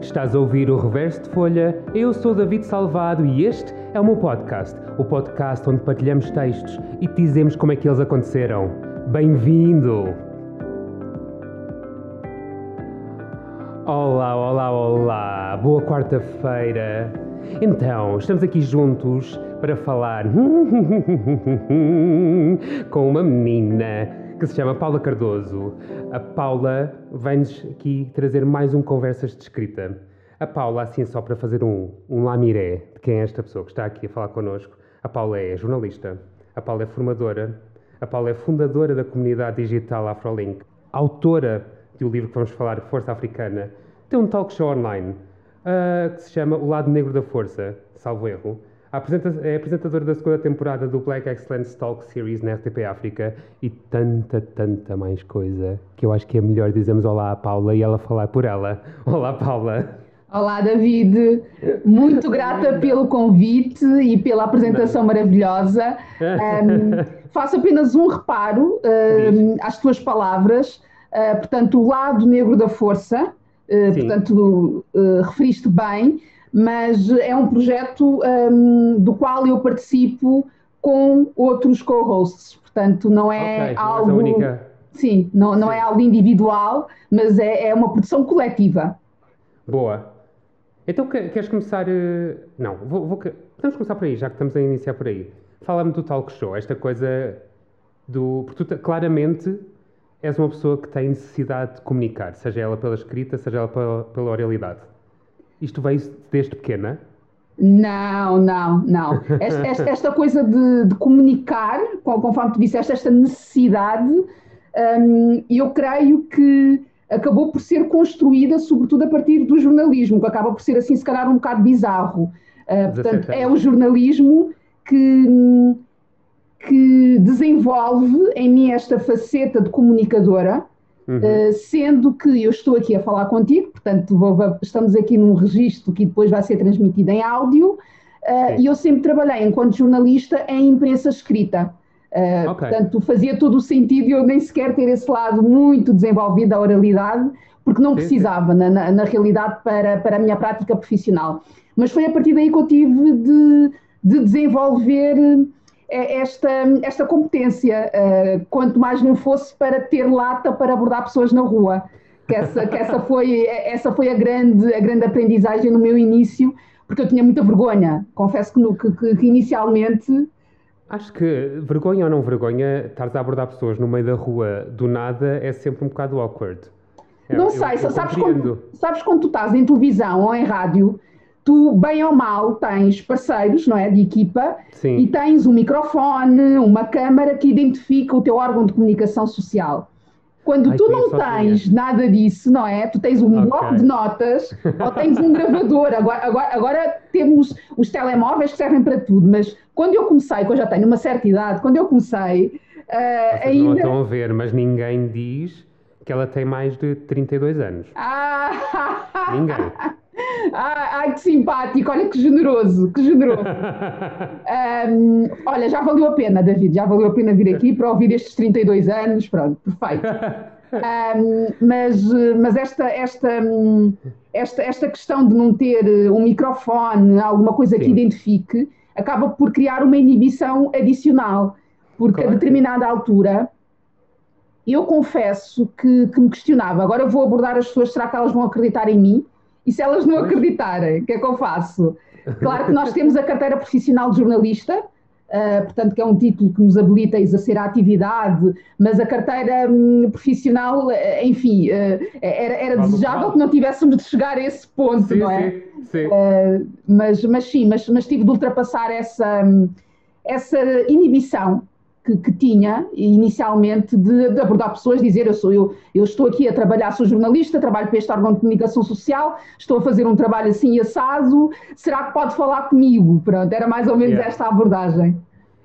Estás a ouvir o Reverso de Folha? Eu sou David Salvado e este é o meu podcast. O podcast onde partilhamos textos e te dizemos como é que eles aconteceram. Bem-vindo! Olá, olá, olá! Boa quarta-feira! Então, estamos aqui juntos para falar com uma menina que se chama Paula Cardoso. A Paula vem-nos aqui trazer mais um Conversas de Escrita. A Paula, assim só para fazer um, um lamiré de quem é esta pessoa que está aqui a falar connosco, a Paula é jornalista, a Paula é formadora, a Paula é fundadora da comunidade digital AfroLink, autora do livro que vamos falar, Força Africana, tem um talk show online uh, que se chama O Lado Negro da Força, salvo erro, é apresentadora da segunda temporada do Black Excellence Talk Series na RTP África e tanta, tanta mais coisa que eu acho que é melhor dizermos olá à Paula e ela falar por ela. Olá, Paula. Olá, David. Muito grata pelo convite e pela apresentação maravilhosa. Um, faço apenas um reparo um, às tuas palavras. Uh, portanto, o lado negro da força, uh, portanto, uh, referiste bem mas é um projeto um, do qual eu participo com outros co-hosts, portanto não é okay, algo... única. Sim, não, não é Sim. é algo individual, mas é, é, uma produção coletiva. Boa. Então queres começar... Eh, não, vou, vou... podemos começar por aí, já que estamos a iniciar por aí. Fala-me do talk show, esta coisa do... Porque tu claramente és uma pessoa que tem necessidade de comunicar, seja ela pela escrita, seja ela pela, pela oralidade. Isto veio desde pequena? Não, não, não. Esta, esta, esta coisa de, de, comunicar, conforme tu disseste, esta necessidade, um, eu creio que acabou por ser construída sobretudo a partir do jornalismo, que acaba por ser assim, se calhar, um bocado bizarro. Uh, portanto, é o jornalismo que, que desenvolve em mim esta faceta de comunicadora, Uhum. Uh, sendo que eu estou aqui a falar contigo, portanto, vou, estamos aqui num registro que depois vai ser transmitido em áudio, uh, e eu sempre trabalhei enquanto jornalista em imprensa escrita. Uh, okay. Portanto, fazia todo o sentido eu nem sequer ter esse lado muito desenvolvido da oralidade, porque não sim, precisava, sim. Na, na, na, realidade, para, para a minha prática profissional. Mas foi a partir daí que eu tive de, de desenvolver esta, esta competência, uh, quanto mais não fosse para ter lata para abordar pessoas na rua. Que essa, que essa, foi, essa foi a grande, a grande aprendizagem no meu início, porque eu tinha muita vergonha. Confesso que, no, que, que inicialmente. Acho que vergonha ou não vergonha, estares a abordar pessoas no meio da rua do nada é sempre um bocado awkward. não eu, sei, eu sabes, quando, sabes quando tu estás em televisão ou em rádio tu, bem ou mal, tens parceiros, não é, de equipa, Sim. e tens um microfone, uma câmara que identifica o teu órgão de comunicação social. Quando Ai, tu não tens nada disso, não é? Tu tens um okay. bloco de notas ou tens um gravador. Agora, agora, agora temos os telemóveis que servem para tudo, mas quando eu comecei, que eu já tenho uma certa idade, quando eu comecei. Uh, ainda... não estão a ver, mas ninguém diz que ela tem mais de 32 anos. Ah! Ninguém. Ai, que simpático, olha que generoso, que generoso. Um, olha, já valeu a pena, David, já valeu a pena vir aqui para ouvir estes 32 anos, pronto, perfeito. Um, mas mas esta, esta, esta, esta questão de não ter um microfone, alguma coisa Sim. que identifique, acaba por criar uma inibição adicional, porque claro. a determinada altura eu confesso que, que me questionava. Agora vou abordar as pessoas, será que elas vão acreditar em mim? E se elas não acreditarem, o que é que eu faço? Claro que nós temos a carteira profissional de jornalista, uh, portanto, que é um título que nos habilita a exercer a atividade, mas a carteira um, profissional, eh, enfim, uh, era, era desejável que não tivéssemos de chegar a esse ponto, sim, não é? Sim, sim. Uh, mas, mas sim, mas, mas tive de ultrapassar essa, hum, essa inibição que, que tinha inicialmente de, de, abordar pessoas, dizer eu sou eu, eu estou aqui a trabalhar, sou jornalista, trabalho para este órgão de comunicação social, estou a fazer um trabalho assim assado, será que pode falar comigo? Pronto, era mais ou menos yeah. esta a abordagem.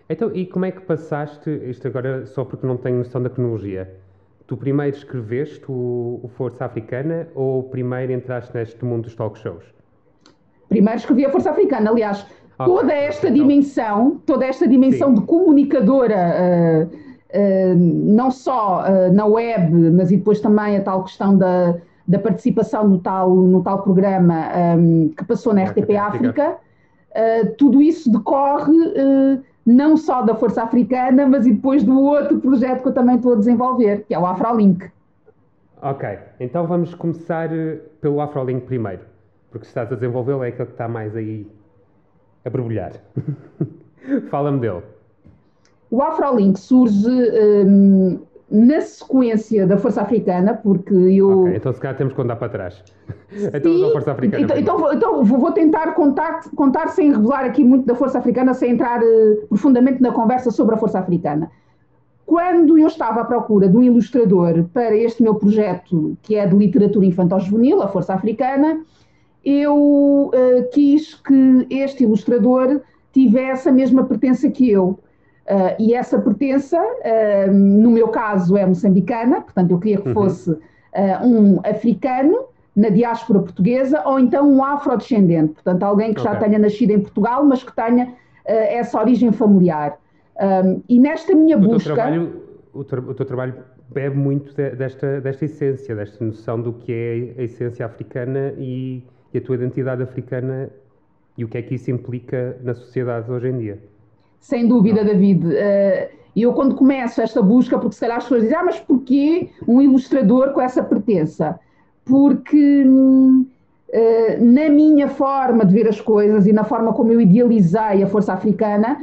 Então, e como é que passaste, isto agora só porque não tenho noção da cronologia, tu primeiro escreveste o, o Força Africana ou primeiro entraste neste mundo dos talk shows? Primeiro escrevi a Força Africana, aliás, toda esta então, dimensão, toda esta dimensão sim. de comunicadora, uh, uh, não só uh, na web, mas e depois também a tal questão da, da participação no tal, no tal programa um, que passou na RTP África, tudo isso decorre não só da Força Africana, mas e depois do outro projeto que eu também estou a desenvolver, que é o AfroLink. Ok, então vamos começar pelo AfroLink primeiro, porque se estás a desenvolvê-lo é aquele que está mais aí a borbulhar. Fala-me dele. O AfroLink surge um, na sequência da Força Africana, porque eu. Ok, então se calhar temos que contar para trás. então da Força Africana. Então, então, então, vou tentar contar, contar sem revelar aqui muito da Força Africana, sem entrar uh, profundamente na conversa sobre a Força Africana. Quando eu estava à procura de um ilustrador para este meu projeto, que é de literatura infantil-juvenil, a Força Africana, eu uh, quis que este ilustrador tivesse a mesma pertença que eu. Uh, e essa pertença, uh, no meu caso, é moçambicana, portanto, eu queria que uhum. fosse um africano na diáspora portuguesa ou então um afrodescendente, portanto, alguém que okay. já tenha nascido em Portugal, mas que tenha essa origem familiar. e nesta minha o busca. Teu trabalho, o, tra o, teu trabalho bebe muito de, desta, desta essência, desta noção do que é a essência africana e, e a tua identidade africana e o que é que isso implica na sociedade hoje em dia. Sem dúvida, David. Uh, eu, quando começo esta busca, porque se calhar as pessoas dizem, ah, mas porquê um ilustrador com essa pertença? Porque uh, na minha forma de ver as coisas e na forma como eu idealizei a Força Africana,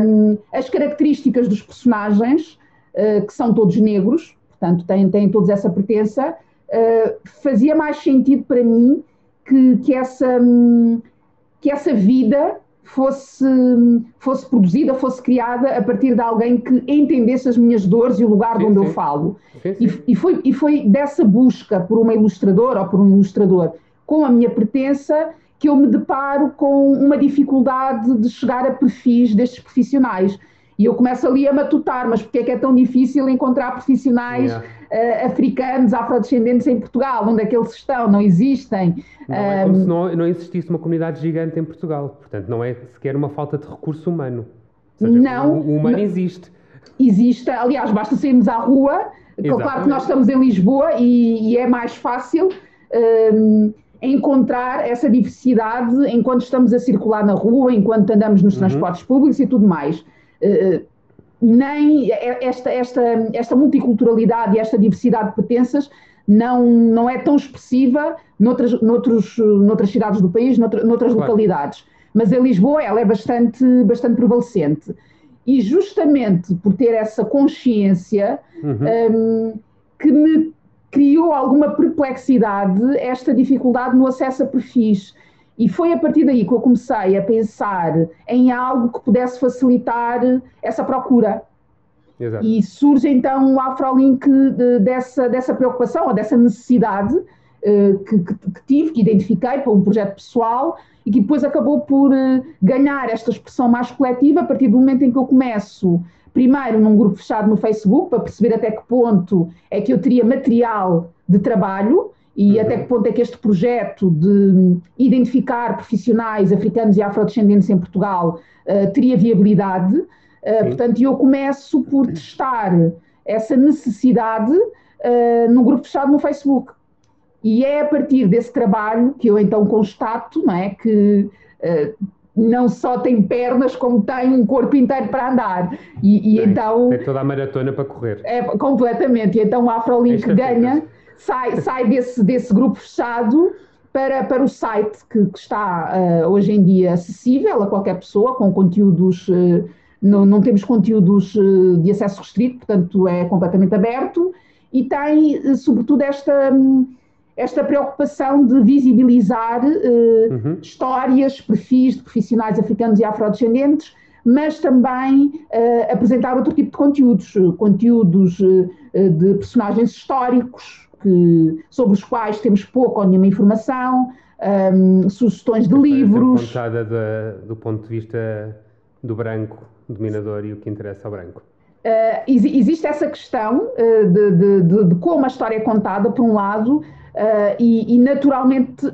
um, eh, as características dos personagens, uh, que são todos negros, portanto têm, têm todos essa pertença, fazia mais sentido para mim que, que, essa, que essa vida fosse, fosse produzida, fosse criada a partir de alguém que entendesse as minhas dores e o lugar sim, de onde sim. eu falo. Sim, e, e, foi, e foi dessa busca por uma ilustradora ou por um ilustrador com a minha pertença que eu me deparo com uma dificuldade de chegar a perfis destes profissionais. E eu começo ali a matutar, mas porque é que é tão difícil encontrar profissionais yeah. uh, africanos, afrodescendentes em Portugal? Onde é que eles estão? Não existem. Não, é como se não, não existisse uma comunidade gigante em Portugal. Portanto, não é sequer uma falta de recurso humano. Seja, não. O, o humano não, existe. Existe. Aliás, basta sairmos à rua. Exatamente. Claro que nós estamos em Lisboa e, e é mais fácil. Um, encontrar essa diversidade enquanto estamos a circular na rua, enquanto andamos nos uhum. transportes públicos e tudo mais. Eh, nem esta, esta, esta multiculturalidade e esta diversidade de pertenças não, não é tão expressiva noutras, noutros, noutras cidades do país, noutra, noutras claro. localidades. Mas em Lisboa ela é bastante, bastante prevalecente. E justamente por ter essa consciência uhum. um, que me criou alguma perplexidade esta dificuldade no acesso a perfis. E foi a partir daí que eu comecei a pensar em algo que pudesse facilitar essa procura. Exato. E surge então o AfroLink de, dessa, dessa preocupação, ou dessa necessidade uh, que, que, que, tive, que identifiquei para um projeto pessoal e que depois acabou por uh, ganhar esta expressão mais coletiva a partir do momento em que eu começo, primeiro num grupo fechado no Facebook, para perceber até que ponto é que eu teria material de trabalho e uhum. até que ponto é que este projeto de identificar profissionais africanos e afrodescendentes em Portugal uh, teria viabilidade. Uh, portanto, eu começo por testar essa necessidade uh, no grupo fechado no Facebook. E é a partir desse trabalho que eu então constato não é, que não só tem pernas, como tem um corpo inteiro para andar. E, e tem, então. Tem toda a maratona para correr. É, completamente. E então o AfroLink ganha sai, sai desse, desse grupo fechado para, para o site que, que está uh, hoje em dia acessível a qualquer pessoa, com conteúdos. Uh, não, não, temos conteúdos uh, de acesso restrito, portanto é completamente aberto e tem, sobretudo, esta, esta preocupação de visibilizar uhum. histórias, perfis de profissionais africanos e afrodescendentes, mas também apresentar outro tipo de conteúdos, conteúdos de personagens históricos, que, sobre os quais temos pouco ou nenhuma informação, um, sugestões de livros. Contada do ponto de vista do branco dominador e o que interessa ao branco. Uh, existe essa questão uh, de, de, de, de, como a história é contada, por um lado, uh, e, e, naturalmente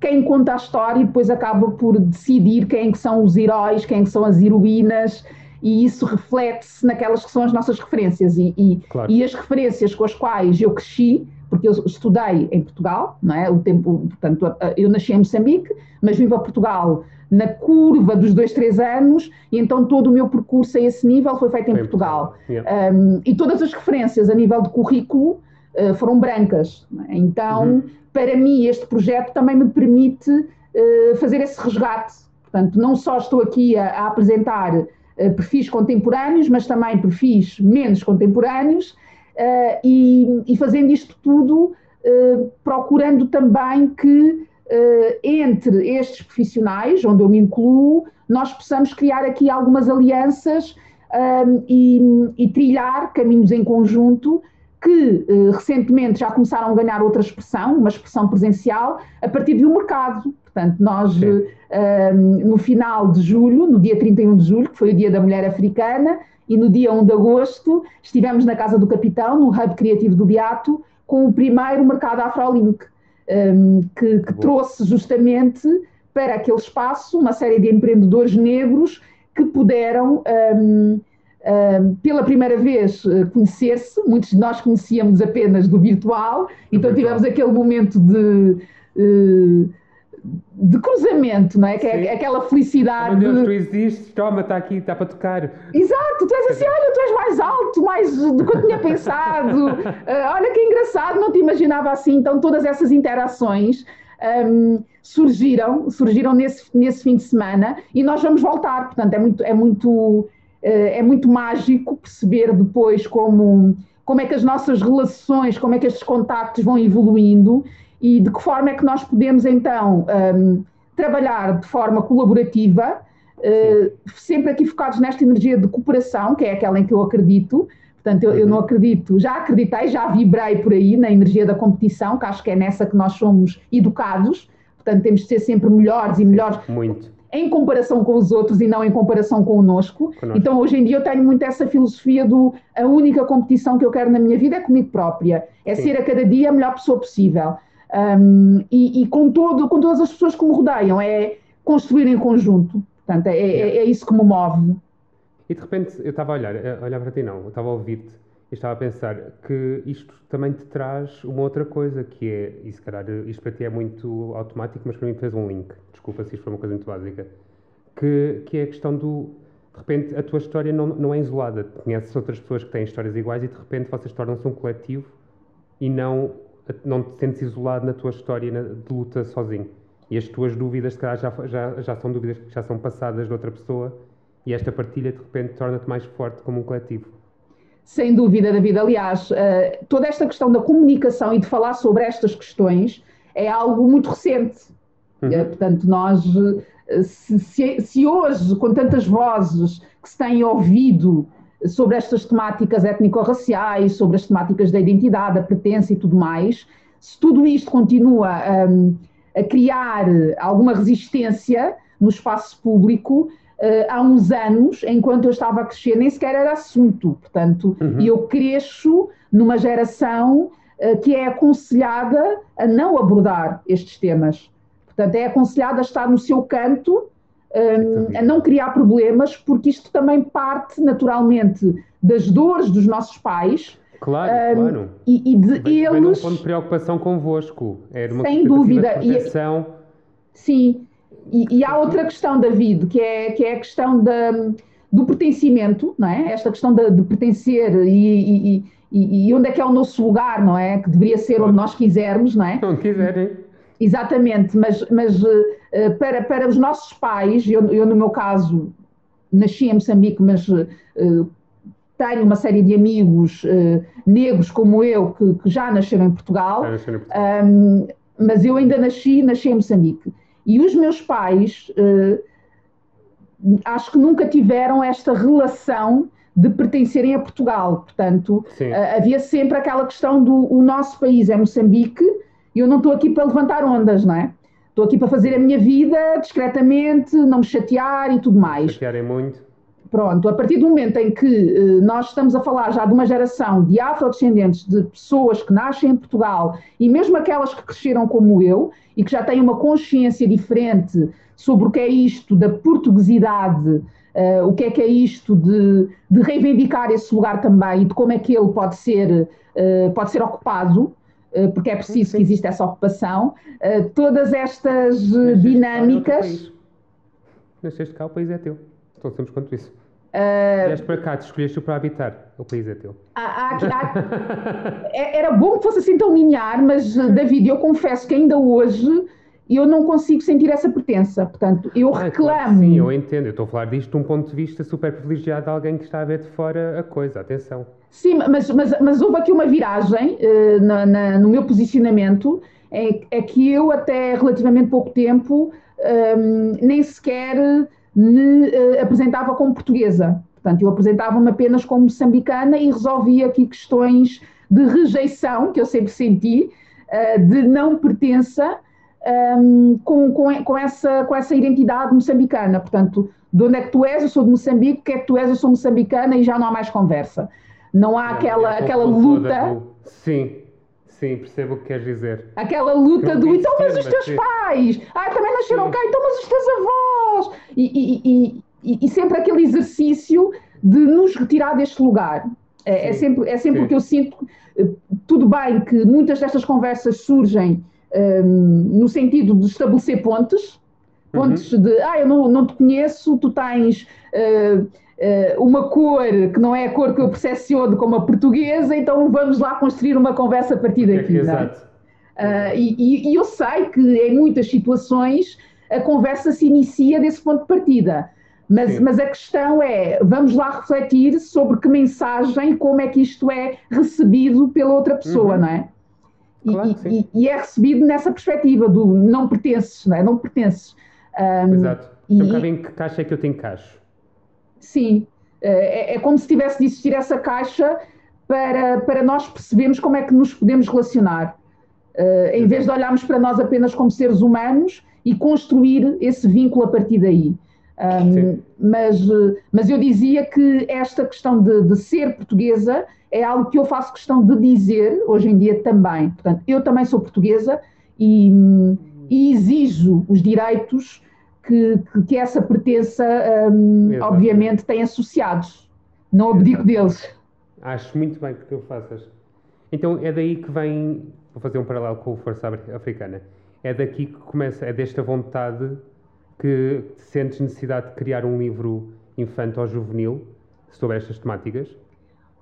quem conta a história depois acaba por decidir quem são os heróis, quem são as heroínas, e isso reflete-se naquelas que são as nossas referências. E, e, claro. e, as referências com as quais eu cresci porque eu estudei em Portugal, não é? O tempo, portanto, eu nasci em Moçambique, mas vim para Portugal na curva dos dois, três anos, e então todo o meu percurso a esse nível foi feito em Portugal. Yeah. Um, e todas as referências a nível de currículo uh, foram brancas. É? Então, uhum. para mim, este projeto também me permite uh, fazer esse resgate. Portanto, não só estou aqui a, a apresentar uh, perfis contemporâneos, mas também perfis menos contemporâneos, e, e, fazendo isto tudo, procurando também que uh, entre estes profissionais, onde eu me incluo, nós possamos criar aqui algumas alianças um, ehm, e, e, trilhar caminhos em conjunto que uh, recentemente já começaram a ganhar outra expressão, uma expressão presencial, a partir de um mercado. Portanto, nós, uh, no final de julho, no dia 31 de julho, que foi o Dia da Mulher Africana, e no dia 1 de agosto, estivemos na Casa do Capitão, no Hub Criativo do Beato, com o primeiro mercado Afrolink um, que, que trouxe justamente para aquele espaço uma série de empreendedores negros que puderam, um, um, pela primeira vez, eh, conhecer-se. Muitos de nós conhecíamos apenas do virtual, então tivemos aquele momento de. Uh, de cruzamento, não é? Que é aquela felicidade. Meu Deus, tu existes, toma, está aqui, está para tocar. Exato, tu és assim, olha, tu és mais alto, mais do que eu tinha pensado. Uh, olha que engraçado, não te imaginava assim. Então, todas essas interações um, surgiram, surgiram nesse, nesse fim de semana e nós vamos voltar. Portanto, é muito, é muito, uh, é muito mágico perceber depois como, como é que as nossas relações, como é que estes contactos vão evoluindo e de que forma é que nós podemos então um, trabalhar de forma colaborativa, uh, sempre aqui focados nesta energia de cooperação, que é aquela em que eu acredito. Portanto, eu, eu, não uhum. acredito, já acreditei, já vibrei por aí na energia da competição, que acho que é nessa que nós somos educados. Portanto, temos de ser sempre melhores e melhores. Muito em comparação com os outros e não em comparação conosco. conosco. Então, hoje em dia, eu tenho muito essa filosofia do a única competição que eu quero na minha vida é comigo própria. É Sim. ser a cada dia a melhor pessoa possível um, e, e, com, todo, com todas as pessoas que me rodeiam, é construir em conjunto. Portanto, é, é, é isso que me move. E de repente, eu estava a olhar, a olhar para ti não, eu estava a ouvir-te e estava a pensar que isto também te traz uma outra coisa, que é, e se calhar isto para ti é muito automático, mas para mim fez um link, desculpa se isto foi uma coisa muito básica, que, que é a questão do, de repente a tua história não, não é isolada, conheces outras pessoas que têm histórias iguais e de repente vocês tornam-se um coletivo e não não te sentes isolado na tua história de luta sozinho. E as tuas dúvidas, se calhar, já, já, já são dúvidas que já são passadas de outra pessoa e esta partilha, de repente, torna-te mais forte como um coletivo. Sem dúvida, David. Aliás, eh, toda esta questão da comunicação e de falar sobre estas questões é algo muito recente. Uhum. Eh, portanto, nós, eh, se, se, se hoje, com tantas vozes que se têm ouvido sobre estas temáticas étnico-raciais, sobre as temáticas da identidade, da pertença e tudo mais, se tudo isto continua um, a criar alguma resistência no espaço público, uh, há uns anos, enquanto eu estava a crescer, nem sequer era assunto. Portanto, uhum. eu cresço numa geração uh, que é aconselhada a não abordar estes temas. Portanto, é aconselhada a estar no seu canto um, a não criar problemas, porque isto também parte naturalmente das dores dos nossos pais. Claro, um, claro. E, e de vem, eles. Vem um ponto de preocupação convosco. Era uma sem dúvida. De proteção. E, sim. E, e, há outra questão, David, que é, que é a questão da, do pertencimento, não é? Esta questão de, de pertencer e, e, onde é que é o nosso lugar, não é? Que deveria ser onde nós quisermos, não é? Onde quiserem. Exatamente, mas, mas uh, para, para os nossos pais, eu, eu, no meu caso nasci em Moçambique, mas uh, tenho uma série de amigos uh, negros como eu que, que, já nasceram em Portugal, nasceram em Portugal. Um, mas eu ainda nasci, nasci em Moçambique. E os meus pais acho que nunca tiveram esta relação de pertencerem a Portugal. Portanto, havia sempre aquela questão do o nosso país é Moçambique e eu não estou aqui para levantar ondas, não é? Estou aqui para fazer a minha vida discretamente, não me chatear e tudo mais. Chatearem muito. Pronto, a partir do momento em que uh, nós estamos a falar já de uma geração de afrodescendentes, de pessoas que nascem em Portugal e mesmo aquelas que cresceram como eu e que já têm uma consciência diferente sobre o que é isto da portuguesidade, uh, o que é que é isto de, de, reivindicar esse lugar também e de como é que ele pode ser, uh, pode ser ocupado, porque é preciso sim, sim. que exista essa ocupação. Todas estas Nasceste dinâmicas. Nasceste cá, o país é teu. Tão simples quanto isso. Uh, Vieste para cá, te escolheste para habitar, o país é teu. Há, há, há, é, era bom que fosse assim tão linear, mas David, eu confesso que ainda hoje eu não consigo sentir essa pertença. Portanto, eu ah, reclamo. Claro, sim, eu entendo. Eu estou a falar disto de um ponto de vista super privilegiado de alguém que está a ver de fora a coisa. Atenção. Sim, mas, mas, mas houve aqui uma viragem uh, na, na, no meu posicionamento. É, é, que eu, até relativamente pouco tempo, um, ehm, nem sequer me uh, apresentava como portuguesa. Portanto, eu apresentava-me apenas como moçambicana e resolvia aqui questões de rejeição que eu sempre senti, uh, de não pertença um, com, com, com, essa, com essa identidade moçambicana. Portanto, de onde é que tu és? Eu sou de Moçambique, o que é que tu és? Eu sou moçambicana e já não há mais conversa. Não há é, aquela, é aquela luta. Do... Sim, sim, percebo o que queres dizer. Aquela luta do então, mas os teus sim. pais, ah, também nasceram sim. cá, então, mas os teus avós. E, e, e, e, sempre aquele exercício de nos retirar deste lugar. É, é sempre, é sempre o que eu sinto. Tudo bem que muitas destas conversas surgem um, no sentido de estabelecer pontes, pontes uhum. de, ah, eu não, não te conheço, tu tens uh, uh, uma cor que não é a cor que eu percepciono como a portuguesa, então vamos lá construir uma conversa a partir daqui. É, exato. Uh, e, e, eu sei que em muitas situações a conversa se inicia desse ponto de partida. Mas, mas, a questão é, vamos lá refletir sobre que mensagem, como é que isto é recebido pela outra pessoa, uhum. não é? Claro, e, e, e, é recebido nessa perspectiva do não pertences, não é? Não pertences. Um, Exato. E, um em que caixa é que eu tenho caixo? Sim. É, é, como se tivesse de existir essa caixa para, para nós percebermos como é que nos podemos relacionar. Uh, em vez de olharmos para nós apenas como seres humanos e construir esse vínculo a partir daí. Um, mas, mas eu dizia que esta questão de, de, ser portuguesa é algo que eu faço questão de dizer hoje em dia também. Portanto, eu também sou portuguesa e, e exijo os direitos que, que, que essa pertença, um, obviamente, tem associados. Não abdico deles. Acho muito bem que tu faças. Então é daí que vem, vou fazer um paralelo com a Força Africana, é daqui que começa, é desta vontade que sentes necessidade de criar um livro infanto ou juvenil sobre estas temáticas?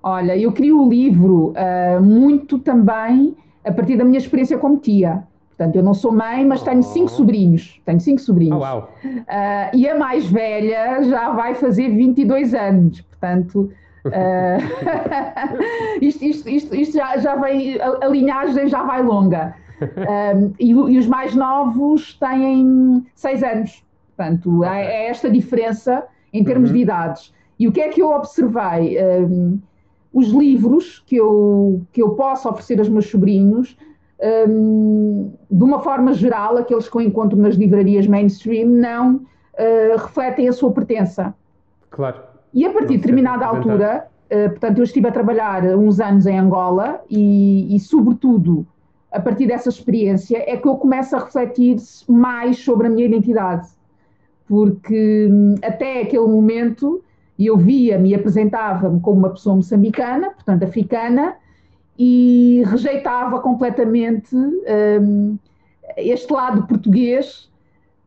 Olha, eu crio o livro uh, muito também a partir da minha experiência como tia. Portanto, eu não sou mãe, mas tenho cinco oh. sobrinhos. Tenho cinco sobrinhos. Oh, wow. uh, e a mais velha já vai fazer 22 anos. Portanto, uh, isto, isto, isto, isto, já, já vem, a, a linhagem já vai longa. e, e, os mais novos têm seis anos. Portanto, okay. é esta diferença em termos uhum. de idades. E o que é que eu observei? Um, os livros que eu, que eu posso oferecer aos meus sobrinhos, um, de uma forma geral, aqueles que eu encontro nas livrarias mainstream, não uh, refletem a sua pertença. Claro. E a partir de determinada altura, uh, portanto, eu estive a trabalhar uns anos em Angola e, e, sobretudo, a partir dessa experiência, é que eu começo a refletir mais sobre a minha identidade porque hum, até aquele momento eu via-me e apresentava-me como uma pessoa moçambicana, portanto africana, e rejeitava completamente um, este lado português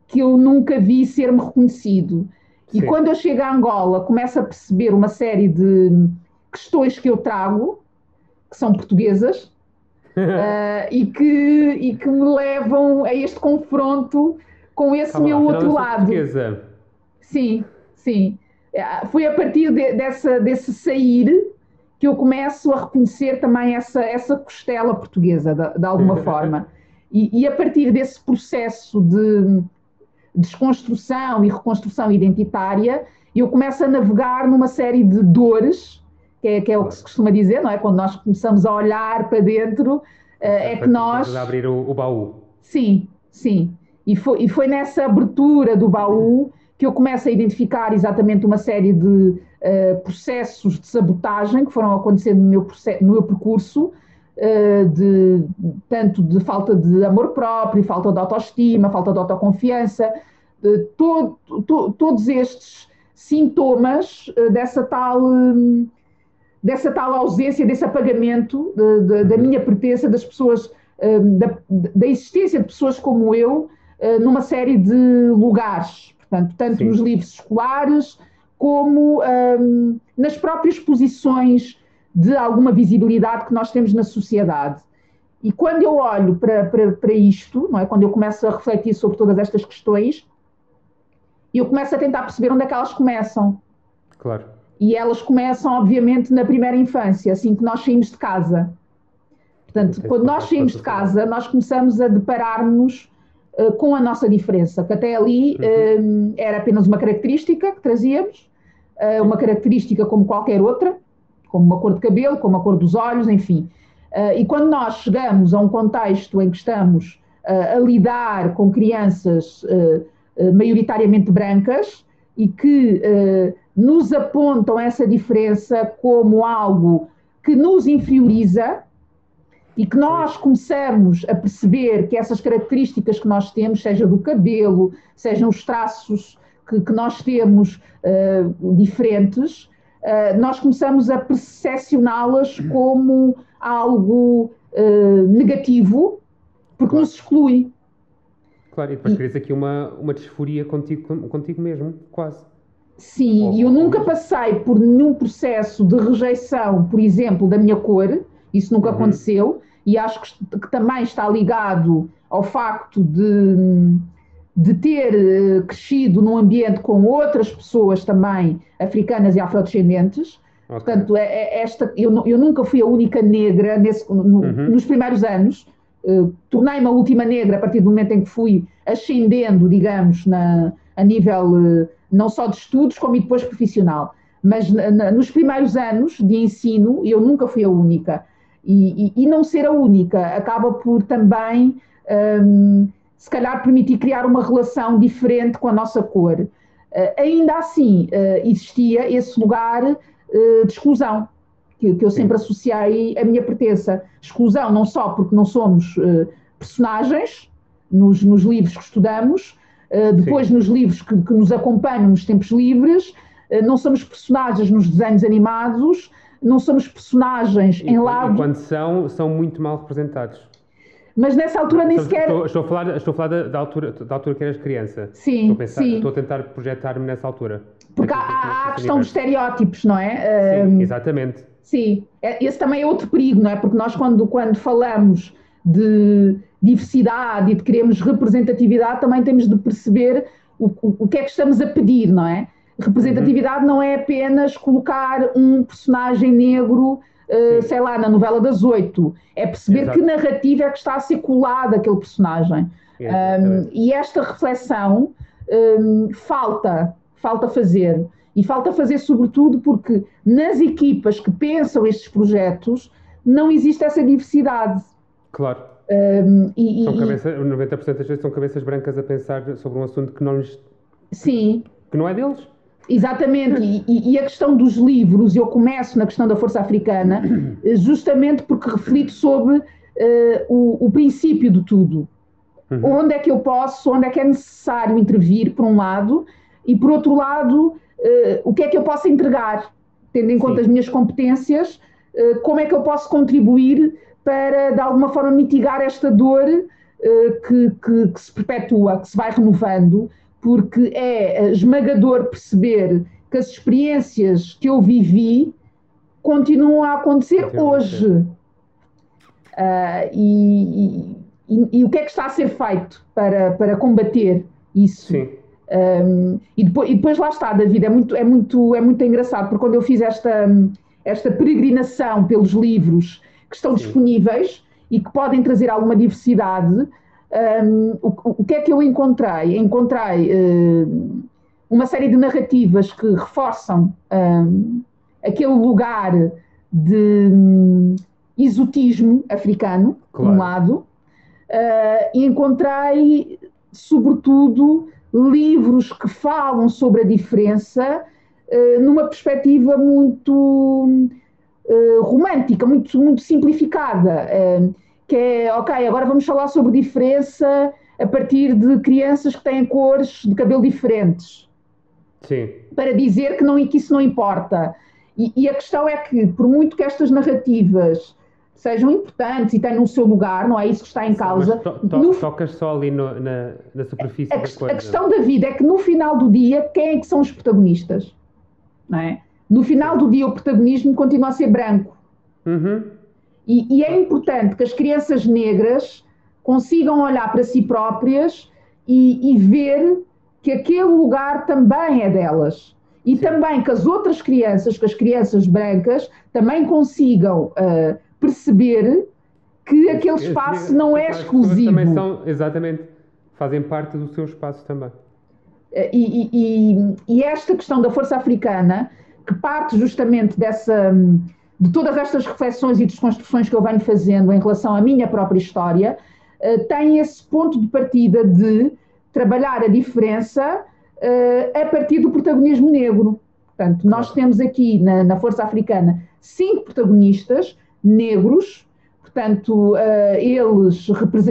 que eu nunca vi ser-me reconhecido. Sim. E quando eu chego a Angola, começo a perceber uma série de questões que eu trago, que são portuguesas, uh, e, que, e que me levam a este confronto com esse Calma, meu outro lado. Portuguesa. Sim, sim. É, foi a partir de, dessa, desse sair que eu começo a reconhecer também essa, essa costela portuguesa, de, de alguma forma. E, e, a partir desse processo de desconstrução e reconstrução identitária, eu começo a navegar numa série de dores, que é, que é o que se costuma dizer, não é? Quando nós começamos a olhar para dentro, é, é que nós. abrir o, o baú. Sim, sim. E foi, e foi nessa abertura do baú que eu começo a identificar exatamente uma série de uh, processos de sabotagem que foram acontecendo no meu, no meu percurso, uh, de, tanto de falta de amor próprio, falta de autoestima, falta de autoconfiança, de todo, to, todos estes sintomas uh, dessa tal. Um, dessa tal ausência, desse apagamento de, de, da minha pertença, das pessoas um, da, da, existência de pessoas como eu uh, numa série de lugares, portanto, tanto Sim. nos livros escolares como um, nas próprias posições de alguma visibilidade que nós temos na sociedade. E quando eu olho para, para, para isto, não é? quando eu começo a refletir sobre todas estas questões, eu começo a tentar perceber onde é que elas começam. Claro. E elas começam, obviamente, na primeira infância, assim que nós saímos de casa. Portanto, quando nós saímos de casa, nós começamos a deparar-nos com a nossa diferença, que até ali uhum. uh, era apenas uma característica que trazíamos, uh, uma característica como qualquer outra, como uma cor de cabelo, como a cor dos olhos, enfim. E quando nós chegamos a um contexto em que estamos a lidar com crianças maioritariamente brancas e que nos apontam essa diferença como algo que nos inferioriza e que nós começamos a perceber que essas características que nós temos, seja do cabelo, sejam os traços que, que nós temos diferentes, uh, nós começamos a percepcioná-las como algo uh, negativo, porque claro. nos exclui. Claro, e depois crias aqui uma, uma disforia contigo, contigo mesmo, quase. Sim, e eu nunca passei por nenhum processo de rejeição, por exemplo, da minha cor, isso nunca uhum. aconteceu, e acho que, que, também está ligado ao facto de de ter eh, crescido num ambiente com outras pessoas também africanas e afrodescendentes. Okay. Portanto, é, é esta, eu, eu, nunca fui a única negra nesse, no, uhum. nos primeiros anos. Uh, Tornei-me a última negra a partir do momento em que fui ascendendo, digamos, na, a nível uh, não só de estudos, como depois profissional. Mas na, na, nos primeiros anos de ensino, eu nunca fui a única. E, e, e não ser a única acaba por também. Um, se calhar permitir criar uma relação diferente com a nossa cor. Uh, ainda assim, uh, existia esse lugar uh, de exclusão, que, que, eu sempre associei à minha pertença. Exclusão não só porque não somos personagens nos, nos, livros que estudamos, depois Sim. nos livros que, que, nos acompanham nos tempos livres, não somos personagens nos desenhos animados, não somos personagens e, em lado. quando são, são muito mal representados. Mas nessa altura nem sequer. Estou, estou, a falar, estou a falar da, da, altura, da altura que eras criança. Sim. Estou a, pensar, sim. Estou a tentar projetar-me nessa altura. Porque há, há a questão dos estereótipos, não é? Sim, exatamente. Sim, é, esse também é outro perigo, não é? Porque nós, quando, quando falamos de diversidade e de queremos representatividade, também temos de perceber o, o, o que é que estamos a pedir, não é? Representatividade uhum. não é apenas colocar um personagem negro uh, sei lá, na novela das oito. É perceber Exato. que narrativa é que está a ser colada aquele personagem. Um, e esta reflexão um, falta, falta fazer. E falta fazer sobretudo porque nas equipas que pensam estes projetos não existe essa diversidade. Claro. Um, e, são cabeça, 90% das vezes são cabeças brancas a pensar sobre um assunto que não lhes... Sim. Que não é deles. Exatamente, e, e, a questão dos livros, eu começo na questão da Força Africana, justamente porque reflito sobre uh, o, o, princípio de tudo. Uhum. Onde é que eu posso, onde é que é necessário intervir, por um lado, e por outro lado, uh, o que é que eu posso entregar, tendo em Sim. conta as minhas competências, uh, como é que eu posso contribuir para, de alguma forma, mitigar esta dor que, que, que se perpetua, que se vai renovando porque é esmagador perceber que as experiências que eu vivi continuam a acontecer hoje. Uh, e, e, e, o que é que está a ser feito para, para combater isso? Sim. Um, e, depois, e depois lá está, David, é muito, é muito, é muito engraçado, porque quando eu fiz esta, esta peregrinação pelos livros que estão Sim. disponíveis e que podem trazer alguma diversidade, um, o, o, que é que eu encontrei? Encontrei uh, uma série de narrativas que reforçam um, aquele lugar de um, exotismo africano, claro. por um lado, uh, e encontrei, sobretudo, livros que falam sobre a diferença uh, numa perspectiva muito romântica, muito, muito simplificada que é, ok, agora vamos falar sobre diferença a partir de crianças que têm cores de cabelo diferentes. Sim. Para dizer que, não, que isso não importa. E, e, a questão é que, por muito que estas narrativas sejam importantes e tenham o seu lugar, não é isso que está em causa. To, to, no, tocas só ali no, na, na, superfície a, da coisa. A questão da vida é que no final do dia, quem é que são os protagonistas? Não é? No final do dia, o protagonismo continua a ser branco. Uhum. E, e, é importante que as crianças negras consigam olhar para si próprias e, e ver que aquele lugar também é delas. E Sim. também que as outras crianças, que as crianças brancas, também consigam uh, perceber que aquele espaço não é exclusivo. Também são, exatamente, fazem parte do seu espaço também. E, e, e, esta questão da força africana, que parte justamente dessa, de todas estas reflexões e desconstruções que eu venho fazendo em relação à minha própria história, eh, tem esse ponto de partida de trabalhar a diferença uh, a partir do protagonismo negro. Portanto, nós temos aqui na, na Força Africana cinco protagonistas negros, portanto, uh, eles,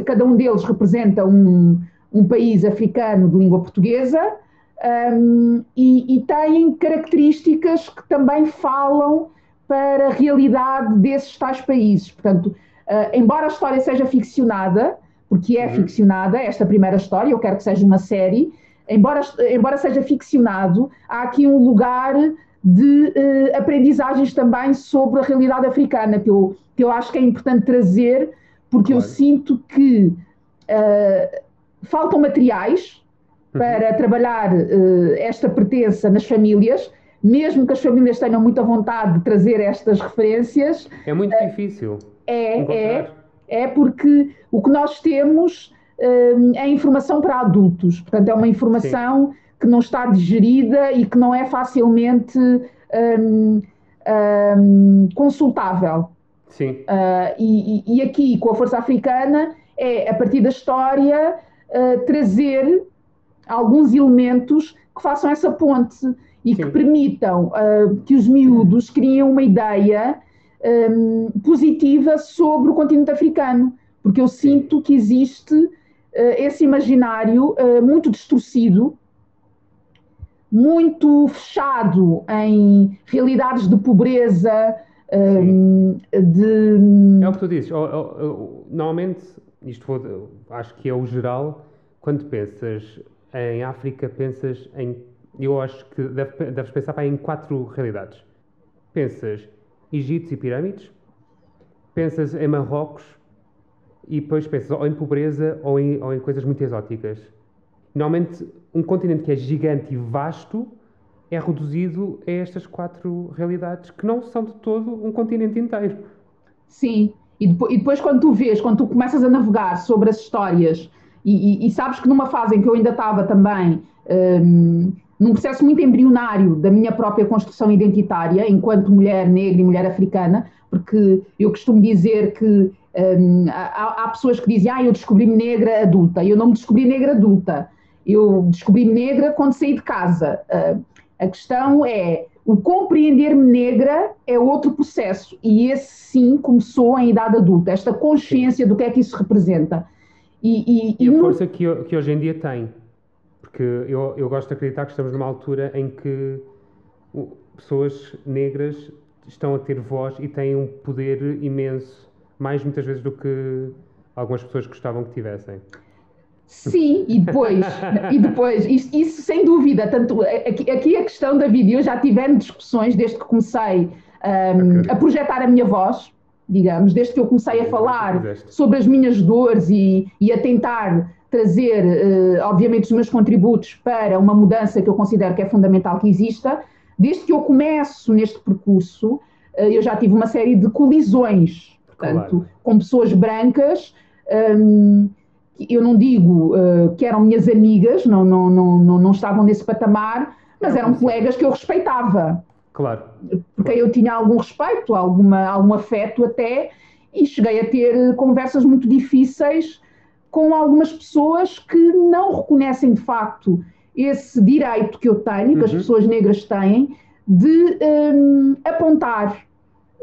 cada um deles representa um, um país africano de língua portuguesa um, e, e têm características que também falam para a realidade desses tais países. Portanto, uh, embora a história seja ficcionada, porque é uhum. ficcionada, esta primeira história, eu quero que seja uma série, embora, embora seja ficcionado, há aqui um lugar de uh, aprendizagens também sobre a realidade africana, que eu, que eu acho que é importante trazer, porque claro. eu sinto que uh, faltam materiais uhum. para uhum. trabalhar uh, esta pertença nas famílias, mesmo que as famílias tenham muita vontade de trazer estas referências. É muito difícil. É, é, é porque o que nós temos uh, é informação para adultos, portanto, é uma informação Sim. que não está digerida e que não é facilmente um, um, consultável. Sim. Uh, e, e, aqui, com a Força Africana, é a partir da história uh, trazer alguns elementos que façam essa ponte e Sim. que permitam uh, que os miúdos criem uma ideia um, positiva sobre o continente africano, porque eu sinto que existe uh, esse imaginário uh, muito distorcido, muito fechado em realidades de pobreza, um, de. É o que tu dizes. Normalmente, isto vou, acho que é o geral, quando pensas em África, pensas em. Eu acho que deve, deves pensar em quatro realidades. Pensas Egito e pirâmides, pensas em Marrocos e depois pensas ou em pobreza ou em, ou em coisas muito exóticas. Normalmente, um continente que é gigante e vasto é reduzido a estas quatro realidades, que não são de todo um continente inteiro. Sim, e depois, e depois quando tu vês, quando tu começas a navegar sobre as histórias, e, e, e sabes que numa fase em que eu ainda estava também hum, num processo muito embrionário da minha própria construção identitária, enquanto mulher negra e mulher africana, porque eu costumo dizer que um, há, há, pessoas que dizem, ah, eu descobri-me negra adulta. Eu não me descobri negra adulta. Eu descobri-me negra quando saí de casa. Uh, a questão é, o compreender-me negra é outro processo. E esse sim começou em idade adulta, esta consciência do que é que isso representa. E, e, e a força que, que hoje em dia tem porque eu, eu gosto de acreditar que estamos numa altura em que pessoas negras estão a ter voz e têm um poder imenso, mais muitas vezes do que algumas pessoas gostavam que tivessem. Sim, e depois, e depois isso, isso, sem dúvida, tanto aqui, aqui a questão da vídeo, eu já tivemos discussões desde que comecei um, a projetar a minha voz, digamos, desde que eu comecei a falar sobre as minhas dores e, e a tentar trazer, uh, obviamente, os meus contributos para uma mudança que eu considero que é fundamental que exista. Desde que eu começo neste percurso, uh, eu já tive uma série de colisões, portanto, claro. com pessoas brancas. Um, eu não digo uh, que eram minhas amigas, não, não, não, não, estavam nesse patamar, mas eram colegas que eu respeitava. Claro. Porque eu tinha algum respeito, alguma, algum afeto até, e cheguei a ter conversas muito difíceis com algumas pessoas que não reconhecem de facto esse direito que eu tenho, uhum. que as uhum. pessoas negras têm, de um, apontar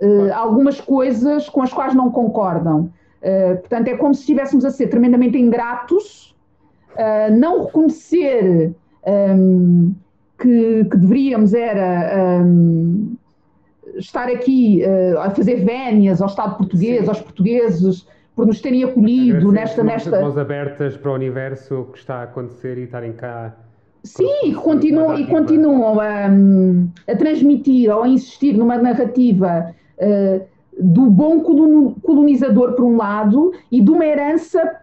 uh, algumas coisas com as quais não concordam. Uh, portanto, é como se estivéssemos a ser tremendamente ingratos, uh, não reconhecer um, que, que, deveríamos era um, estar aqui a fazer vénias ao Estado português, Sim. aos portugueses, por nos terem acolhido nesta, nesta. Mãos abertas para o universo que está a acontecer e estarem cá. Sim, e continuam, e continuam a, a, transmitir ou a insistir numa narrativa uh, do bom colonizador, por um lado, e de uma herança,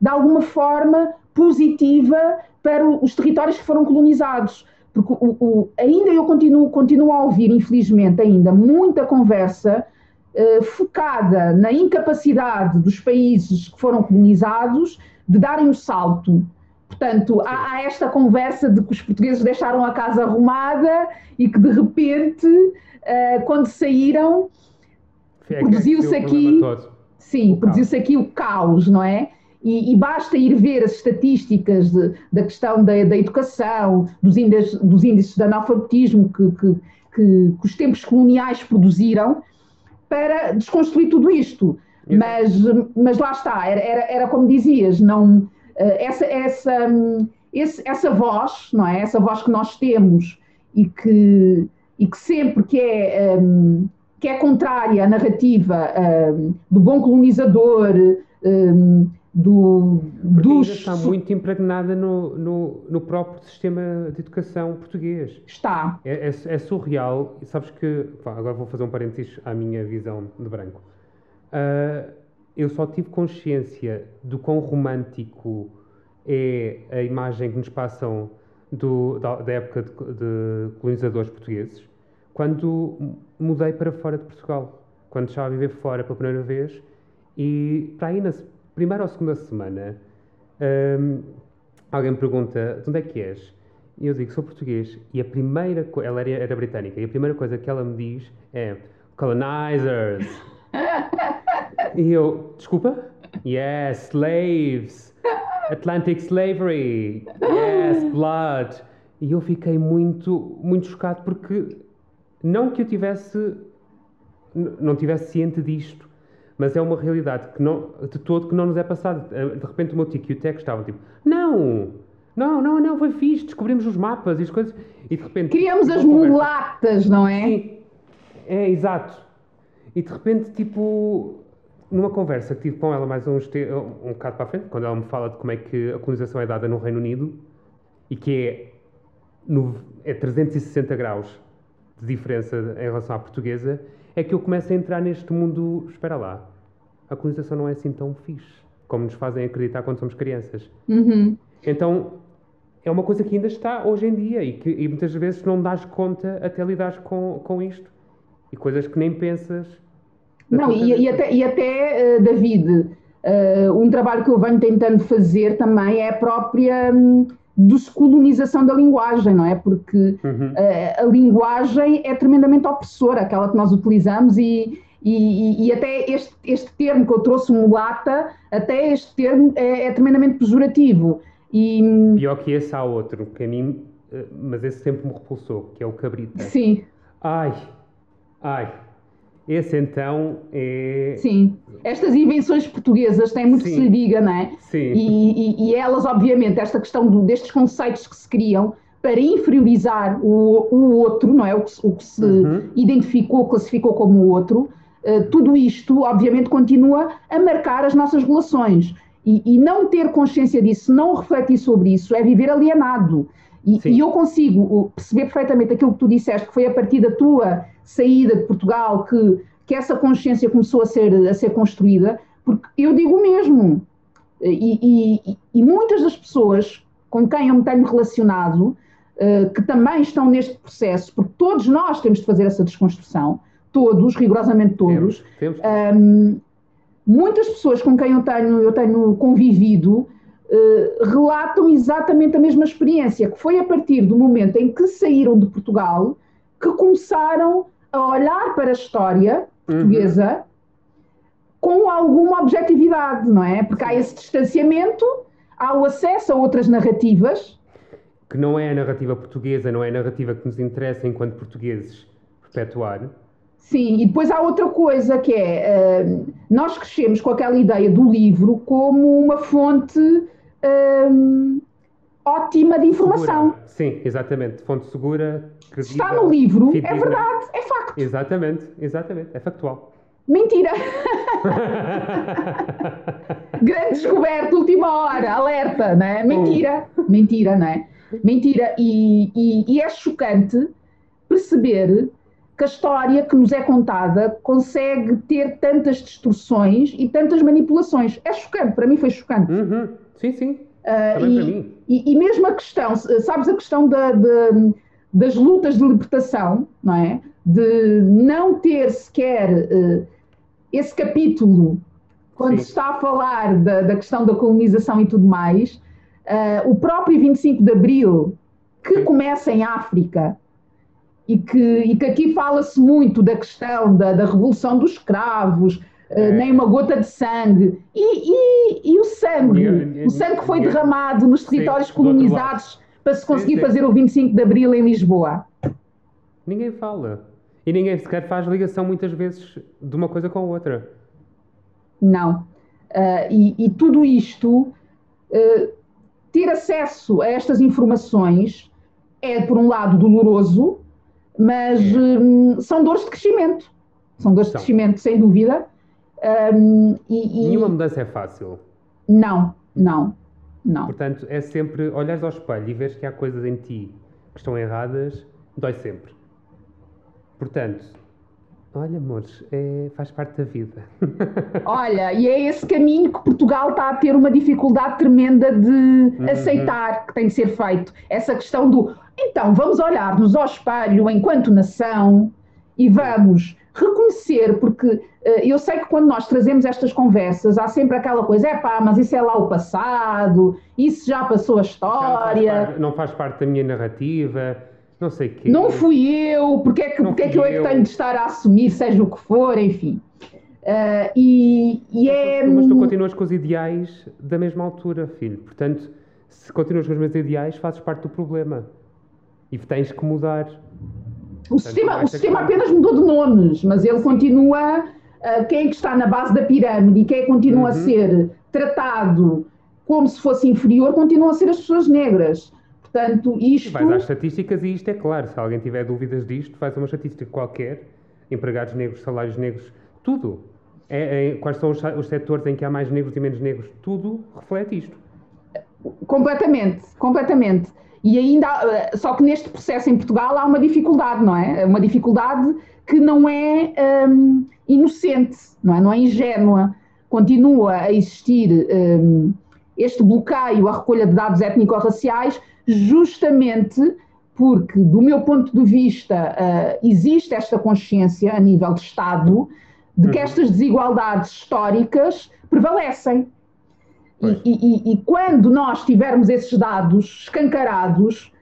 de alguma forma, positiva para os territórios que foram colonizados. Porque o, o, ainda eu continuo, continuo a ouvir, infelizmente, ainda muita conversa uh, focada na incapacidade dos países que foram colonizados de darem o salto. Portanto, há, há, esta conversa de que os portugueses deixaram a casa arrumada e que de repente, uh, quando saíram, é produziu-se aqui. Sim, produziu-se aqui o caos, não é? E, e, basta ir ver as estatísticas de, da questão da, da educação, dos índices, dos índices de analfabetismo que, que, que, que, os tempos coloniais produziram para desconstruir tudo isto. Mas, mas lá está, era, era, era como dizias, não, eh, essa, essa, esse, essa voz, não é? Essa voz que nós temos e que, e que sempre que é, um, que é contrária à narrativa um, do bom colonizador, um, do, Porque dos... está muito impregnada no, no, no, próprio sistema de educação português. Está. É, é, é surreal. E sabes que. Pá, agora vou fazer um parênteses à minha visão de branco. Uh, eu só tive consciência do quão romântico é a imagem que nos passam do, da, da, época de, de colonizadores portugueses quando mudei para fora de Portugal. Quando estava a viver fora pela primeira vez e para aí na primeira ou segunda semana, um, alguém me pergunta de onde é que és? E eu digo, sou português. E a primeira coisa, ela era, era, britânica, e a primeira coisa que ela me diz é colonizers. e eu, desculpa? Yes, slaves. Atlantic slavery. Yes, blood. E eu fiquei muito, muito chocado porque não que eu tivesse, não tivesse ciente disto, mas é uma realidade que não, de todo que não nos é passada. Eh, de repente o meu tico e o Teco estavam tipo, não, não, não, não, foi fixe, descobrimos os mapas e as coisas, e de repente... Criamos as mulatas, não é? Sim, é, exato. E de repente, tipo, numa conversa que tive com ela mais uns te... um bocado para a frente, quando ela me fala de como é que a colonização é dada no Reino Unido, e que é, no, é 360 graus de diferença em relação à portuguesa, é que eu começo a entrar neste mundo. Espera lá, a colonização não é assim tão fixe como nos fazem acreditar quando somos crianças. Uhum. Então é uma coisa que ainda está hoje em dia e que e muitas vezes não dás conta até lidares com, com isto e coisas que nem pensas. Não, e, e, até, e até uh, David, uh, um trabalho que eu venho tentando fazer também é a própria. Um, descolonização da linguagem, não é? Porque uhum. a, eh, a, linguagem é tremendamente opressora, aquela que nós utilizamos, e, e, e, até este, este termo que eu trouxe, mulata, até este termo é, é tremendamente pejorativo. E... Pior que esse há outro, que a mim, eh, mas esse sempre me repulsou, que é o cabrita. Sim. Ai, ai, esse então é. Sim. Estas invenções portuguesas têm muito Sim. que se lhe diga, não é? Sim. E, e, e elas, obviamente, esta questão do, destes conceitos que se criam para inferiorizar o, o outro, não é? O que, o que se uhum. identificou, classificou como o outro, uh, tudo isto, obviamente, continua a marcar as nossas relações. E, e, não ter consciência disso, não refletir sobre isso, é viver alienado. E, e, eu consigo perceber perfeitamente aquilo que tu disseste, que foi a partir da tua saída de Portugal que, que essa consciência começou a ser, a ser construída, porque eu digo o mesmo. E, e, e muitas das pessoas com quem eu me tenho relacionado, uh, que também estão neste processo, porque todos nós temos de fazer essa desconstrução, todos, rigorosamente todos. Temos, temos. Um, muitas pessoas com quem eu tenho, eu tenho convivido uh, relatam exatamente a mesma experiência, que foi a partir do momento em que saíram de Portugal que começaram a olhar para a história portuguesa uhum. com alguma objetividade, não é? Porque há esse distanciamento, há o acesso a outras narrativas. Que não é a narrativa portuguesa, não é a narrativa que nos interessa enquanto portugueses perpetuar. Sim, e depois há outra coisa que é, uh, nós crescemos com aquela ideia do livro como uma fonte uh, ótima de informação. Segura. Sim, exatamente. Fonte segura. Está no livro, é verdade, é facto. Exatamente, exatamente. É factual. Mentira! Grande descoberta, última hora, alerta, não é? Mentira, mentira, não é? Mentira. E, e, e é chocante perceber que a história que nos é contada consegue ter tantas distorções e tantas manipulações. É chocante, para mim foi chocante. Uhum. Sim, sim. Uh, e, e, e mesmo a questão, sabes a questão da, de- das lutas de libertação, não é? De não ter sequer eh, esse capítulo quando Sim. se está a falar da, da questão da colonização e tudo mais, eh, o próprio 25 de Abril, que Sim. começa em África, e que, e que aqui fala-se muito da questão da, da revolução dos escravos, É. nem uma gota de sangue, e, e- e o sangue, o sangue que foi derramado nos territórios lado. colonizados para se conseguir sim. fazer o 25 de Abril em Lisboa. Ninguém fala. E ninguém sequer faz ligação muitas vezes de uma coisa com a outra. Não. Ah, e, e tudo isto, ah, ter acesso a estas informações é, por um lado, doloroso, mas hum, são dores de crescimento. São dores de crescimento, sem dúvida. Hum, e, e- Nenhuma mudança é fácil. Não, não, não. Portanto, é sempre olhares ao espelho e veres que há coisas em ti que estão erradas, dói sempre. Portanto, olha, amores, é- faz parte da vida. Olha, e é esse caminho que Portugal está a ter uma dificuldade tremenda de aceitar que tem de ser feito. Essa questão do então vamos olhar-nos ao espelho enquanto nação e vamos reconhecer, porque eh, eu sei que quando nós trazemos estas conversas há sempre aquela coisa, é pá, mas isso é lá o passado, isso já passou a Já não faz história. parte- não faz parte da minha narrativa, não sei o quê. Não fui eu, porque é que, Não porque é que eu é que eu. tenho de estar a assumir, seja o que for, enfim. Ah, e, e é. Mas tu continuas com os ideais da mesma altura, filho. Portanto, se continuas com os mesmos ideais, fazes parte do problema. E tens que mudar. O sistema, o ter sistema apenas mudou de nomes, mas ele continua. ah, quem é que está na base da pirâmide e quem é continua a Uhum. ser tratado como se fosse inferior, continuam a ser as pessoas negras. Portanto, isto. Vais às estatísticas e isto é claro. Se alguém tiver dúvidas disto, faz uma estatística qualquer. Empregados negros, salários negros, tudo. É, é- quais são os, os setores em que há mais negros e menos negros? Tudo reflete isto. Completamente, completamente. E ainda, há- só que neste processo em Portugal há uma dificuldade, não é? Uma dificuldade que não é hum, inocente, não é? Não é ingênua. Continua a existir hum, este bloqueio à recolha de dados étnico-raciais, justamente porque, do meu ponto de vista, ah, existe esta consciência a nível de Estado de que Uhum. estas desigualdades históricas prevalecem. E, e- e- quando nós tivermos esses dados escancarados,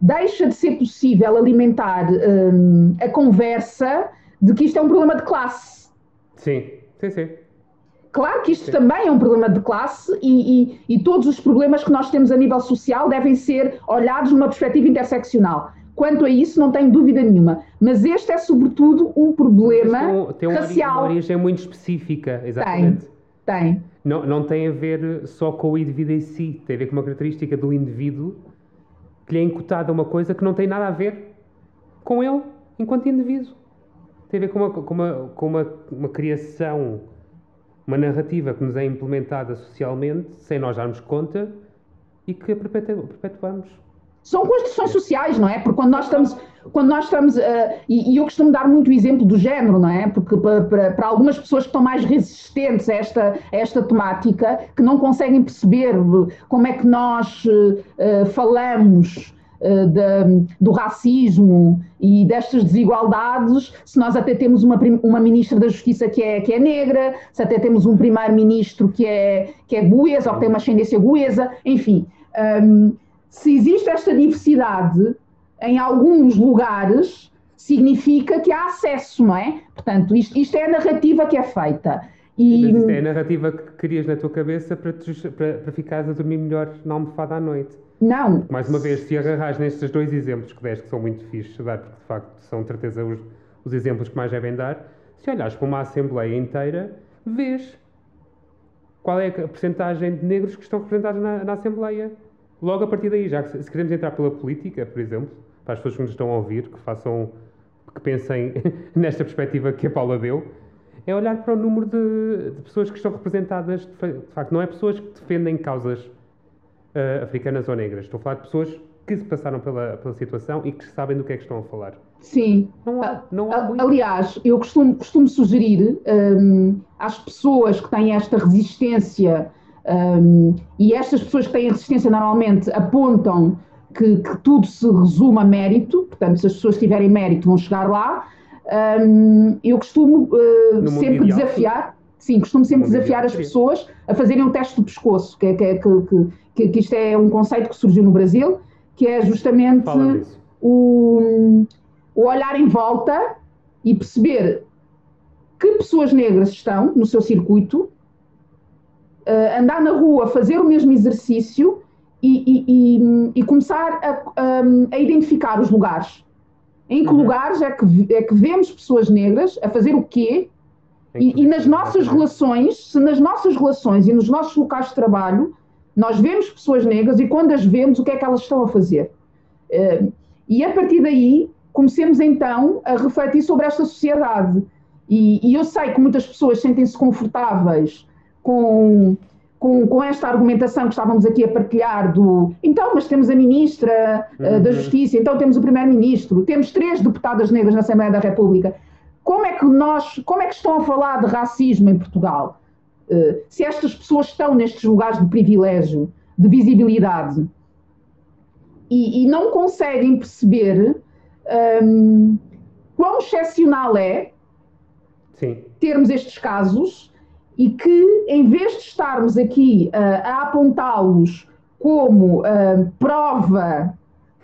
deixa de ser possível alimentar hum, a conversa de que isto é um problema de classe. Sim, sim, sim. Claro que isto Sim. também é um problema de classe e, e- todos os problemas que nós temos a nível social devem ser olhados numa perspectiva interseccional. Quanto a isso, não tenho dúvida nenhuma. Mas este é, sobretudo, um problema tem, um- tem ori- racial. uma origem muito específica, exatamente. Tem. Não, não tem a ver só com o indivíduo em si, tem a ver com uma característica do indivíduo que lhe é incutada uma coisa que não tem nada a ver com ele enquanto indivíduo. Tem a ver com uma, com uma, com uma, uma criação, uma narrativa que nos é implementada socialmente, sem nós darmos conta, e que perpetuamos. São construções sociais, não é? Porque quando nós estamos, quando nós estamos eh, e, e eu costumo dar muito exemplo do género, não é? Porque para, para, para algumas pessoas que estão mais resistentes a esta, a esta temática, que não conseguem perceber como é que nós eh, falamos eh, da- do racismo e destas desigualdades, se nós até temos uma, uma ministra da Justiça que é, que é negra, se até temos um primeiro-ministro que é, que é goesa ou que tem uma ascendência goesa, enfim. hum, se existe esta diversidade em alguns lugares, significa que há acesso, não é? Portanto, isto, isto é a narrativa que é feita. E, Mas isto é a narrativa que crias na tua cabeça para, te- para, para ficares a dormir melhor na almofada à noite. Não, Mais uma vez, se agarras nestes dois exemplos que deste, que são muito fixes de dar, porque de facto são de certeza os, os exemplos que mais devem dar, se olhares para uma Assembleia inteira, vês qual é a percentagem de negros que estão representados na, na Assembleia. Logo a partir daí, já que se, queremos entrar pela política, por exemplo, para as pessoas que nos estão a ouvir, que façam que pensem nesta perspectiva que a Paula deu, é olhar para o número de, de pessoas que estão representadas. De, facto, não é pessoas que defendem causas uh, africanas ou negras. Estou a falar de pessoas que se passaram pela, pela situação e que sabem do que é que estão a falar. Sim. Não há, não há muito... Aliás, eu costumo, costumo sugerir um, às pessoas que têm esta resistência, um, e estas pessoas que têm resistência normalmente apontam que, que, tudo se resume a mérito, portanto, se as pessoas tiverem mérito vão chegar lá. Um, eu costumo uh, sempre desafiar, sim, costumo sempre desafiar as pessoas a fazerem um teste do pescoço, que, que, que, que, isto é um conceito que surgiu no Brasil, que é justamente o, o olhar em volta e perceber que pessoas negras estão no seu circuito, uh, andar na rua, fazer o mesmo exercício e, e, e, e começar a, um, a, identificar os lugares. Em que uhum. lugares é que, é que vemos pessoas negras a fazer o quê? E, e, nas nossas relações, se nas nossas relações e nos nossos locais de trabalho, nós vemos pessoas negras e quando as vemos, o que é que elas estão a fazer? Uh, e a partir daí, comecemos então a refletir sobre esta sociedade. E, e eu sei que muitas pessoas sentem-se confortáveis com com, com, esta argumentação que estávamos aqui a partilhar do então, mas temos a Ministra uh, da Justiça, então temos o Primeiro-Ministro, temos três deputadas negras na Assembleia da República. Como é que nós, como é que estão a falar de racismo em Portugal? Uh, se estas pessoas estão nestes lugares de privilégio, de visibilidade, e, e não conseguem perceber um, quão excepcional é Sim. termos estes casos e que, em vez de estarmos aqui uh, a apontá-los como uh, prova,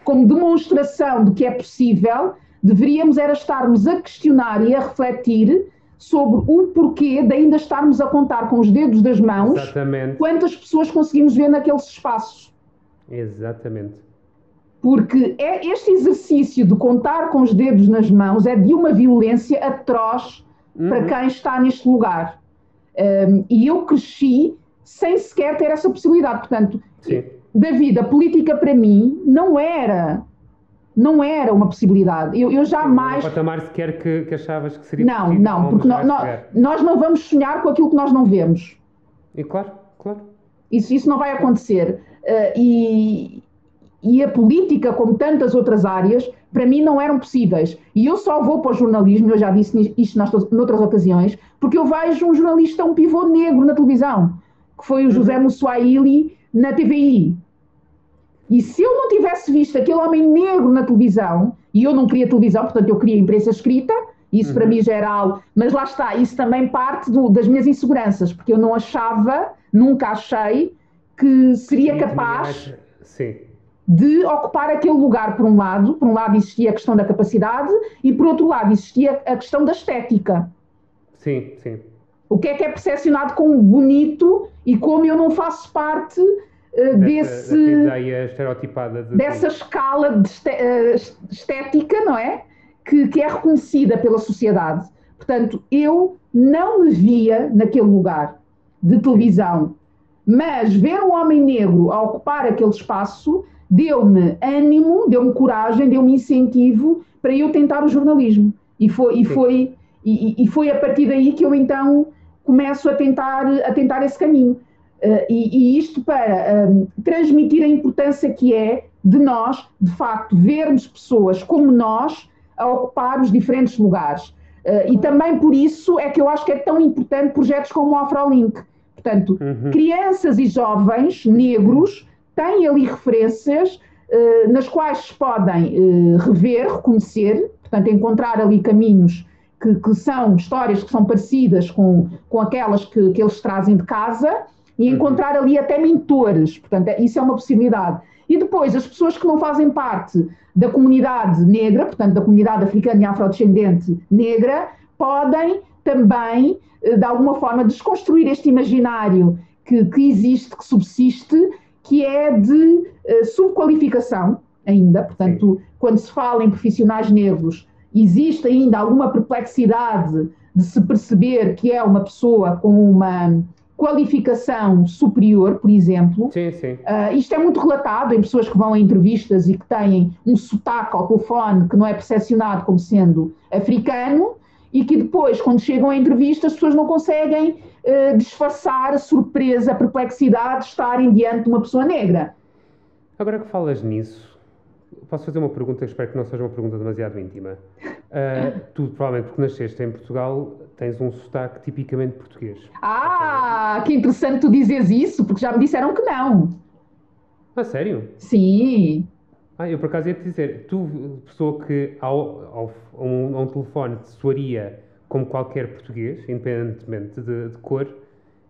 como demonstração de que é possível, deveríamos era estarmos a questionar e a refletir sobre o porquê de ainda estarmos a contar com os dedos das mãos Exatamente. quantas pessoas conseguimos ver naqueles espaços. Exatamente. Porque é este exercício de contar com os dedos nas mãos é de uma violência atroz uhum. para quem está neste lugar. Um, e eu cresci sem sequer ter essa possibilidade. Portanto, Sim. David, a política para mim não era não era uma possibilidade. Eu, eu jamais. Não patamar sequer que, que achavas que seria Não, possível, não, porque no, no, nós não vamos sonhar com aquilo que nós não vemos. E claro, claro. Isso, isso não vai acontecer. Uh, e, e a política, como tantas outras áreas, para mim não eram possíveis. E eu só vou para o jornalismo, eu já disse isto noutras ocasiões, porque eu vejo um jornalista, um pivô negro na televisão, que foi o uhum. José Mussuaili na TVI. E se eu não tivesse visto aquele homem negro na televisão, e eu não queria televisão, portanto eu queria imprensa escrita, isso uhum. para mim geral, mas lá está, isso também parte do, das minhas inseguranças, porque eu não achava, nunca achei, que seria capaz. Sim de ocupar aquele lugar, por um lado, por um lado existia a questão da capacidade e por outro lado existia a questão da estética. Sim, sim. O que é que é percepcionado como bonito e como eu não faço parte uh, desse, dessa ideia estereotipada de dessa tudo. escala de uh, estética, não é? Que, que é reconhecida pela sociedade. Portanto, eu não me via naquele lugar de televisão, mas ver um homem negro a ocupar aquele espaço deu-me ânimo, deu-me coragem, deu-me incentivo para eu tentar o jornalismo. E foi, e foi, e, e, foi a partir daí que eu então começo a tentar, a tentar esse caminho. Uh, e, e, isto para um, transmitir a importância que é de nós, de facto, vermos pessoas como nós a ocupar os diferentes lugares. Uh, e também por isso é que eu acho que é tão importante projetos como o AfroLink. Portanto, uhum. crianças e jovens negros têm ali referências uh, nas quais se podem uh, rever, reconhecer, portanto, encontrar ali caminhos que, que, são histórias que são parecidas com, com aquelas que, que eles trazem de casa e uhum. encontrar ali até mentores, portanto, é, isso é uma possibilidade. E depois, as pessoas que não fazem parte da comunidade negra, portanto, da comunidade africana e afrodescendente negra, podem também, eh, de alguma forma, desconstruir este imaginário que, que existe, que subsiste que é de uh, subqualificação ainda, portanto, Sim. quando se fala em profissionais negros, existe ainda alguma perplexidade de se perceber que é uma pessoa com uma, qualificação superior, por exemplo. Sim, sim. Uh, isto é muito relatado em pessoas que vão a entrevistas e que têm um sotaque ao telefone que não é percepcionado como sendo africano e que depois, quando chegam à entrevista, as pessoas não conseguem uh, disfarçar a surpresa, a perplexidade de estarem diante de uma pessoa negra. Agora que falas nisso, posso fazer uma pergunta, espero que não seja uma pergunta demasiado íntima. Uh, tu, provavelmente, porque nasceste em Portugal, tens um sotaque tipicamente português. Ah, que interessante tu dizes isso, porque já me disseram que não. Ah, sério? Sim. Ah, eu por acaso ia te dizer, tu, pessoa que ao, ao, a, um, a um telefone te soaria como qualquer português, independentemente de, de cor,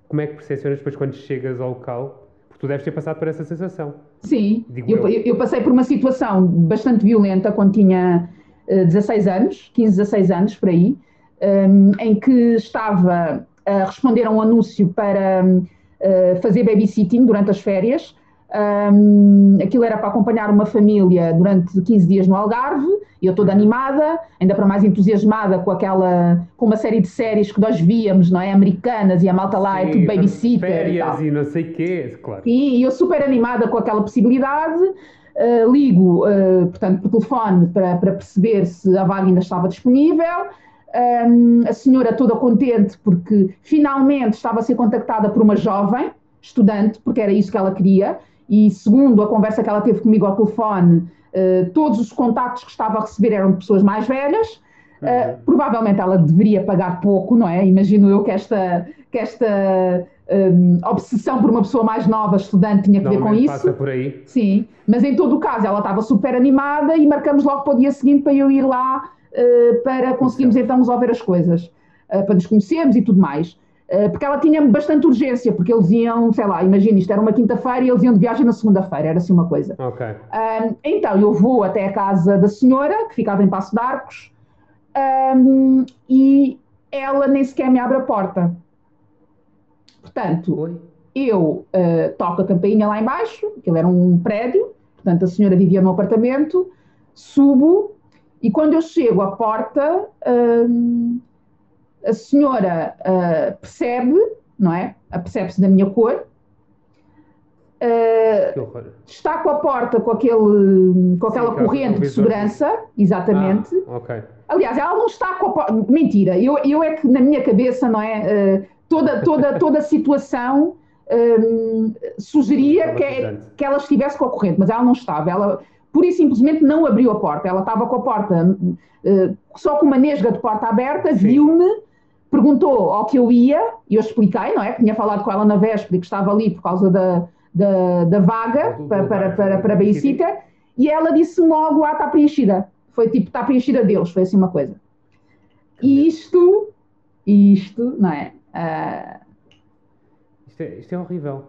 como é que percepcionas depois quando chegas ao local? Porque tu deves ter passado por essa sensação. Sim, eu, eu. eu, passei por uma situação bastante violenta quando tinha uh, eh, 16 anos, 15, 16 anos, por aí, um, ehm, em que estava a responder a um anúncio para uh, fazer babysitting durante as férias um, aquilo era para acompanhar uma família durante 15 dias no Algarve, e eu toda animada, ainda para mais entusiasmada com aquela, com uma série de séries que nós víamos, não é? Americanas, e a malta lá Sim, é tudo babysitter. Férias e, e, não sei o quê, claro. E, e, eu super animada com aquela possibilidade, uh, ligo, uh, portanto, por telefone para, para perceber se a vaga ainda estava disponível. Um, a senhora toda contente porque finalmente estava a ser contactada por uma jovem estudante, porque era isso que ela queria, e segundo a conversa que ela teve comigo ao telefone, uh, todos os contactos que estava a receber eram de pessoas mais velhas. Uh, provavelmente ela deveria pagar pouco, não é? Imagino eu que esta, que esta um, obsessão por uma pessoa mais nova, estudante, tinha que ver com isso. passa por aí. Sim, mas em todo o caso ela estava super animada e marcamos logo para o dia seguinte para eu ir lá uh, para conseguirmos então resolver as coisas, uh, para nos conhecermos e tudo mais. Eh, porque ela tinha bastante urgência, porque eles iam, sei lá, imagina, isto era uma quinta-feira e eles iam de viagem na segunda-feira, era assim uma coisa. Ok. Um, então eu vou até a casa da senhora, que ficava em Passo de Arcos, um, e ela nem sequer me abre a porta. Portanto, Oi? eu uh, toco a campainha lá embaixo, aquilo era um prédio, portanto a senhora vivia no apartamento, subo, e quando eu chego à porta. Um, a senhora uh, percebe, não é? Percebe-se da minha cor. Uh, está com a porta com, aquele, com aquela Sim, corrente de segurança, exatamente. Ah, okay. Aliás, ela não está com a porta. Mentira, eu, eu é que na minha cabeça, não é? Uh, toda, toda, toda a situação um, sugeria que, é, que ela estivesse com a corrente, mas ela não estava. Ela pura e simplesmente não abriu a porta. Ela estava com a porta, uh, só com uma nesga de porta aberta, viu-me perguntou ao que eu ia, e eu expliquei, não é? Que tinha falado com ela na véspera e que estava ali por causa da, da, da vaga para, para, para, para babysitter, e ela disse logo, ah, está preenchida. Foi tipo, está preenchida deles, foi assim uma coisa. E isto, isto, não é? Uh, isto, é isto é horrível.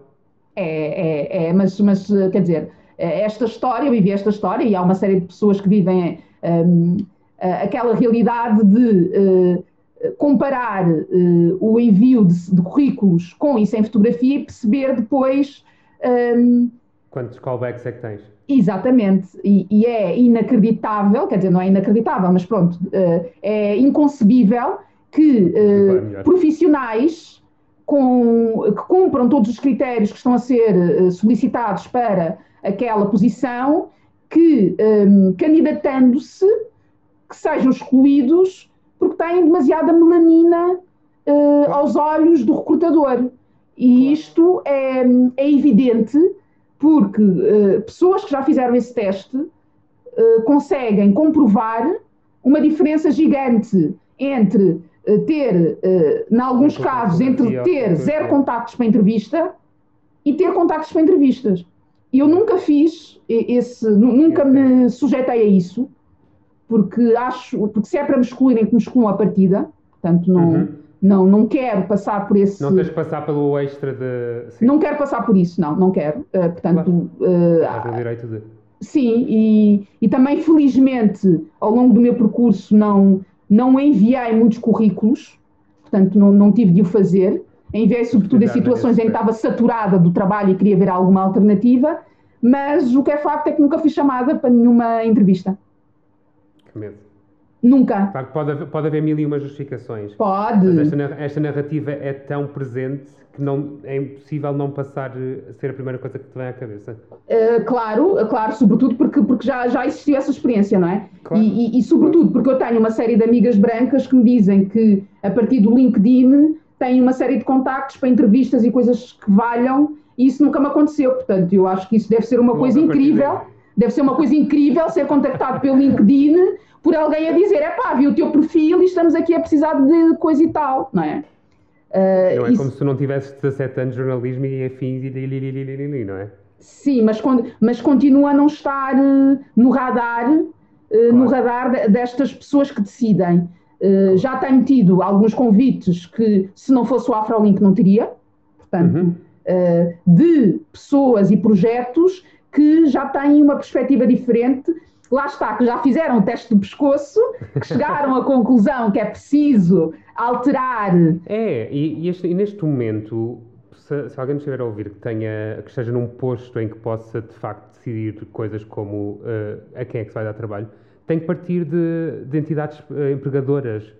É, é, é mas, mas, quer dizer, esta história, eu vivi esta história, e há uma série de pessoas que vivem um, aquela realidade de... Uh, comparar uh, o envio de, de, currículos com e sem fotografia e perceber depois. Um, Quantos callbacks é que tens? Exatamente, e, e, é inacreditável, quer dizer, não é inacreditável, mas pronto, uh, é inconcebível que uh, profissionais com, que cumpram todos os critérios que estão a ser solicitados para aquela posição, que um, candidatando-se, que sejam excluídos porque têm demasiada melanina uh, aos olhos do recrutador. E isto é, é evidente porque uh, pessoas que já fizeram esse teste uh, conseguem comprovar uma diferença gigante entre ter, em alguns casos, entre ter zero contactos para entrevista e ter contactos para entrevistas. Eu nunca fiz esse, nunca me sujeitei a isso, porque acho, porque se é para me excluírem, que me excluam a partida, portanto não, uhum. não, não quero passar por esse... Não tens de passar pelo extra de... Sim. Não quero passar por isso, não, não quero, uh, portanto... Claro. Uh, direito de... Sim, e, e também felizmente ao longo do meu percurso não, não enviei muitos currículos, portanto não, não tive de o fazer, enviei sobretudo em situações em que estava saturada do trabalho e queria ver alguma alternativa, mas o que é facto é que nunca fui chamada para nenhuma entrevista. Que medo. Nunca. Claro que pode haver, pode haver mil e uma justificações. Pode. Mas esta, esta narrativa é tão presente que não, é impossível não passar eh, a ser a primeira coisa que te vem à cabeça. Uh, claro, uh, claro, sobretudo porque, porque já, já existiu essa experiência, não é? Claro. E, e- e sobretudo porque eu tenho uma série de amigas brancas que me dizem que a partir do LinkedIn têm uma série de contactos para entrevistas e coisas que valham e isso nunca me aconteceu. Portanto, eu acho que isso deve ser uma coisa incrível. Deve ser uma coisa incrível ser contactado pelo LinkedIn por alguém a dizer: é pá, vi o teu perfil e estamos aqui a precisar de coisa e tal, não é? Uh, Não é isso- como se tu não tivesses 17 anos de jornalismo e afins e não é? Sim, mas, mas continua a não estar eh, no radar, eh, no radar de- destas pessoas que decidem. Eh, já tenho tido alguns convites que, se não fosse o Afrolink, não teria. Portanto, Uhum. eh, de pessoas e projetos que já têm uma perspectiva diferente. Lá está, que já fizeram o teste do pescoço, que chegaram à conclusão que é preciso alterar É, e, e este- e neste momento, se, se alguém estiver a ouvir que, tenha, que esteja num posto em que possa de facto decidir coisas como eh, a quem é que se vai dar trabalho, tem que partir de, de entidades eh, empregadoras,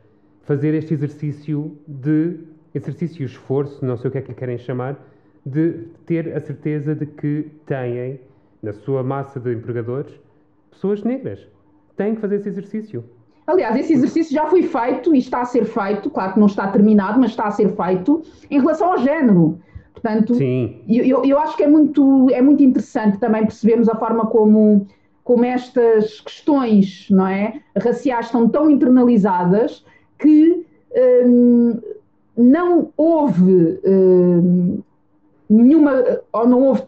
fazer este exercício de exercício e esforço, não sei o que é que lhe querem chamar, de ter a certeza de que têm na sua massa de empregadores pessoas negras. Têm que fazer esse exercício. Aliás, esse exercício já foi feito e está a ser feito, claro que não está terminado, mas está a ser feito em relação ao género. Portanto, Sim, eu, eu- acho que é muito, é muito interessante também percebermos a forma como, como estas questões não é, raciais estão tão internalizadas que hum, não houve hum, nenhuma, ou não houve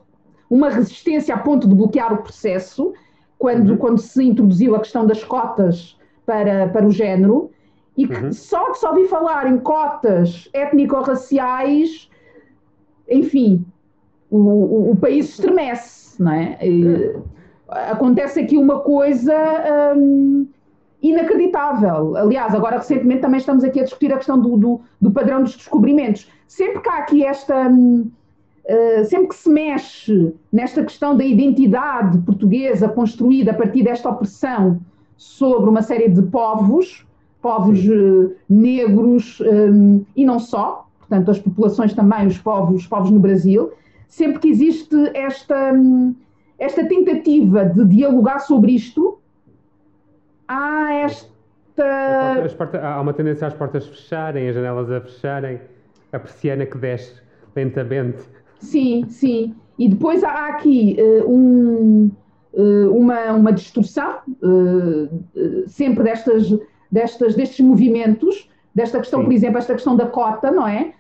uma resistência a ponto de bloquear o processo quando, Uhum. quando se introduziu a questão das cotas para, para o género e que Uhum. só de só ouvir falar em cotas étnico-raciais, enfim, o, o, o país estremece, não é? E, acontece aqui uma coisa hum, inacreditável. Aliás, agora recentemente também estamos aqui a discutir a questão do, do, do padrão dos descobrimentos. Sempre que há aqui esta. hum, Uh, sempre que se mexe nesta questão da identidade portuguesa construída a partir desta opressão sobre uma série de povos, povos uh, negros um, e não só, portanto as populações também, os povos, os povos no Brasil, sempre que existe esta, um, esta tentativa de dialogar sobre isto, há esta As portas- há uma tendência às portas fecharem, as janelas a fecharem, a persiana que desce lentamente. Sim, sim. E depois há aqui eh, um, eh, uma, uma distorção eh, sempre destas, destas, destes movimentos, desta questão, Sim. por exemplo, esta questão da cota, não é?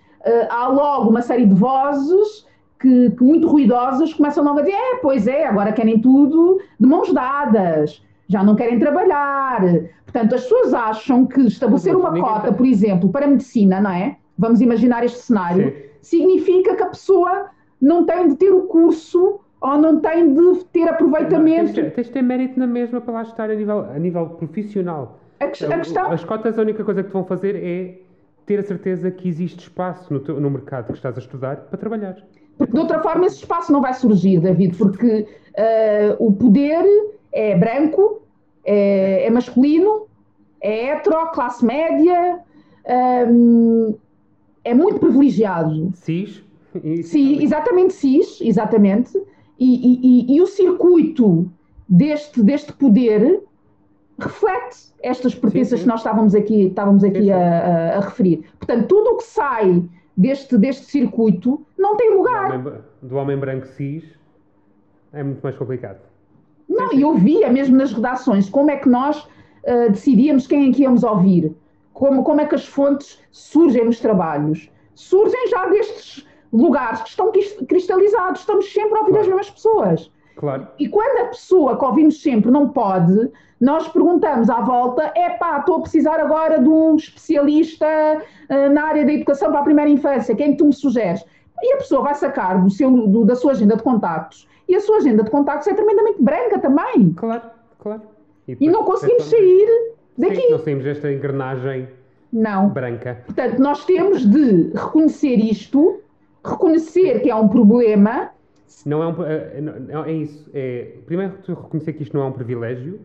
Há logo uma série de vozes que, que muito ruidosas começam logo a dizer: é, pois é, agora querem tudo de mãos dadas, já não querem trabalhar. Portanto, as pessoas acham que estabelecer uma cota, por exemplo, para a medicina, não é? Vamos imaginar este cenário Sim. Significa que a pessoa não tem de ter o curso ou não tem de ter aproveitamento. de- tens de ter mérito na mesma para lá estar a nível, a nível profissional. A, a questão. As cotas, a única coisa que te vão fazer é ter a certeza que existe espaço no, teu- no mercado que estás a estudar para trabalhar. Porque de outra forma esse espaço não vai surgir, David, porque eh, o poder é branco, é, é masculino, é hetero, classe média, hum, é muito privilegiado. Cis. Sim, exatamente cis, exatamente. E, e- e- o circuito deste, deste poder reflete estas pertenças que nós estávamos aqui, estávamos aqui a, a- a referir. Portanto, tudo o que sai deste, deste circuito não tem Do lugar. homem, do homem branco cis é muito mais complicado. Não, e eu via mesmo nas redações como é que nós ah, decidíamos quem é que íamos ouvir, como, como é que as fontes surgem nos trabalhos. Surgem já destes lugares que estão cristalizados, estamos sempre a ouvir Claro. as mesmas pessoas. Claro. E quando a pessoa que ouvimos sempre não pode, nós perguntamos à volta: epá, estou a precisar agora de um especialista ah, na área da educação para a primeira infância, quem tu me sugeres? E a pessoa vai sacar do seu, do- da sua agenda de contactos. E a sua agenda de contactos é tremendamente branca também. Claro, claro. E depois não conseguimos pensamos- sair daqui. Sim, não saímos desta engrenagem Não. branca. Portanto, nós temos de reconhecer isto, reconhecer que é um problema. Não é, um, é, não- é isso. É, primeiro, reconhecer que isto não é um privilégio,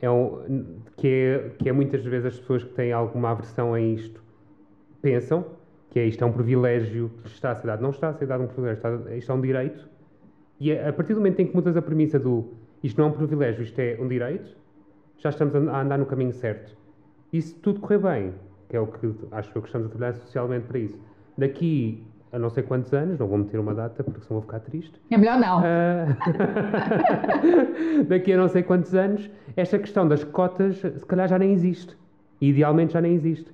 é um, que é, que é muitas vezes as pessoas que têm alguma aversão a isto pensam que é isto é um privilégio que está a ser dado. Não está a ser dado um privilégio, está, isto é um direito. E a partir do momento em que mudas a premissa do isto não é um privilégio, isto é um direito, já estamos a andar no caminho certo. E se tudo correr bem, que é o que acho que estamos a trabalhar socialmente para isso, daqui a não sei quantos anos, não vou meter uma data porque senão vou ficar triste. É melhor não. Uh... daqui a não sei quantos anos, esta questão das cotas se calhar já nem existe. Idealmente já nem existe.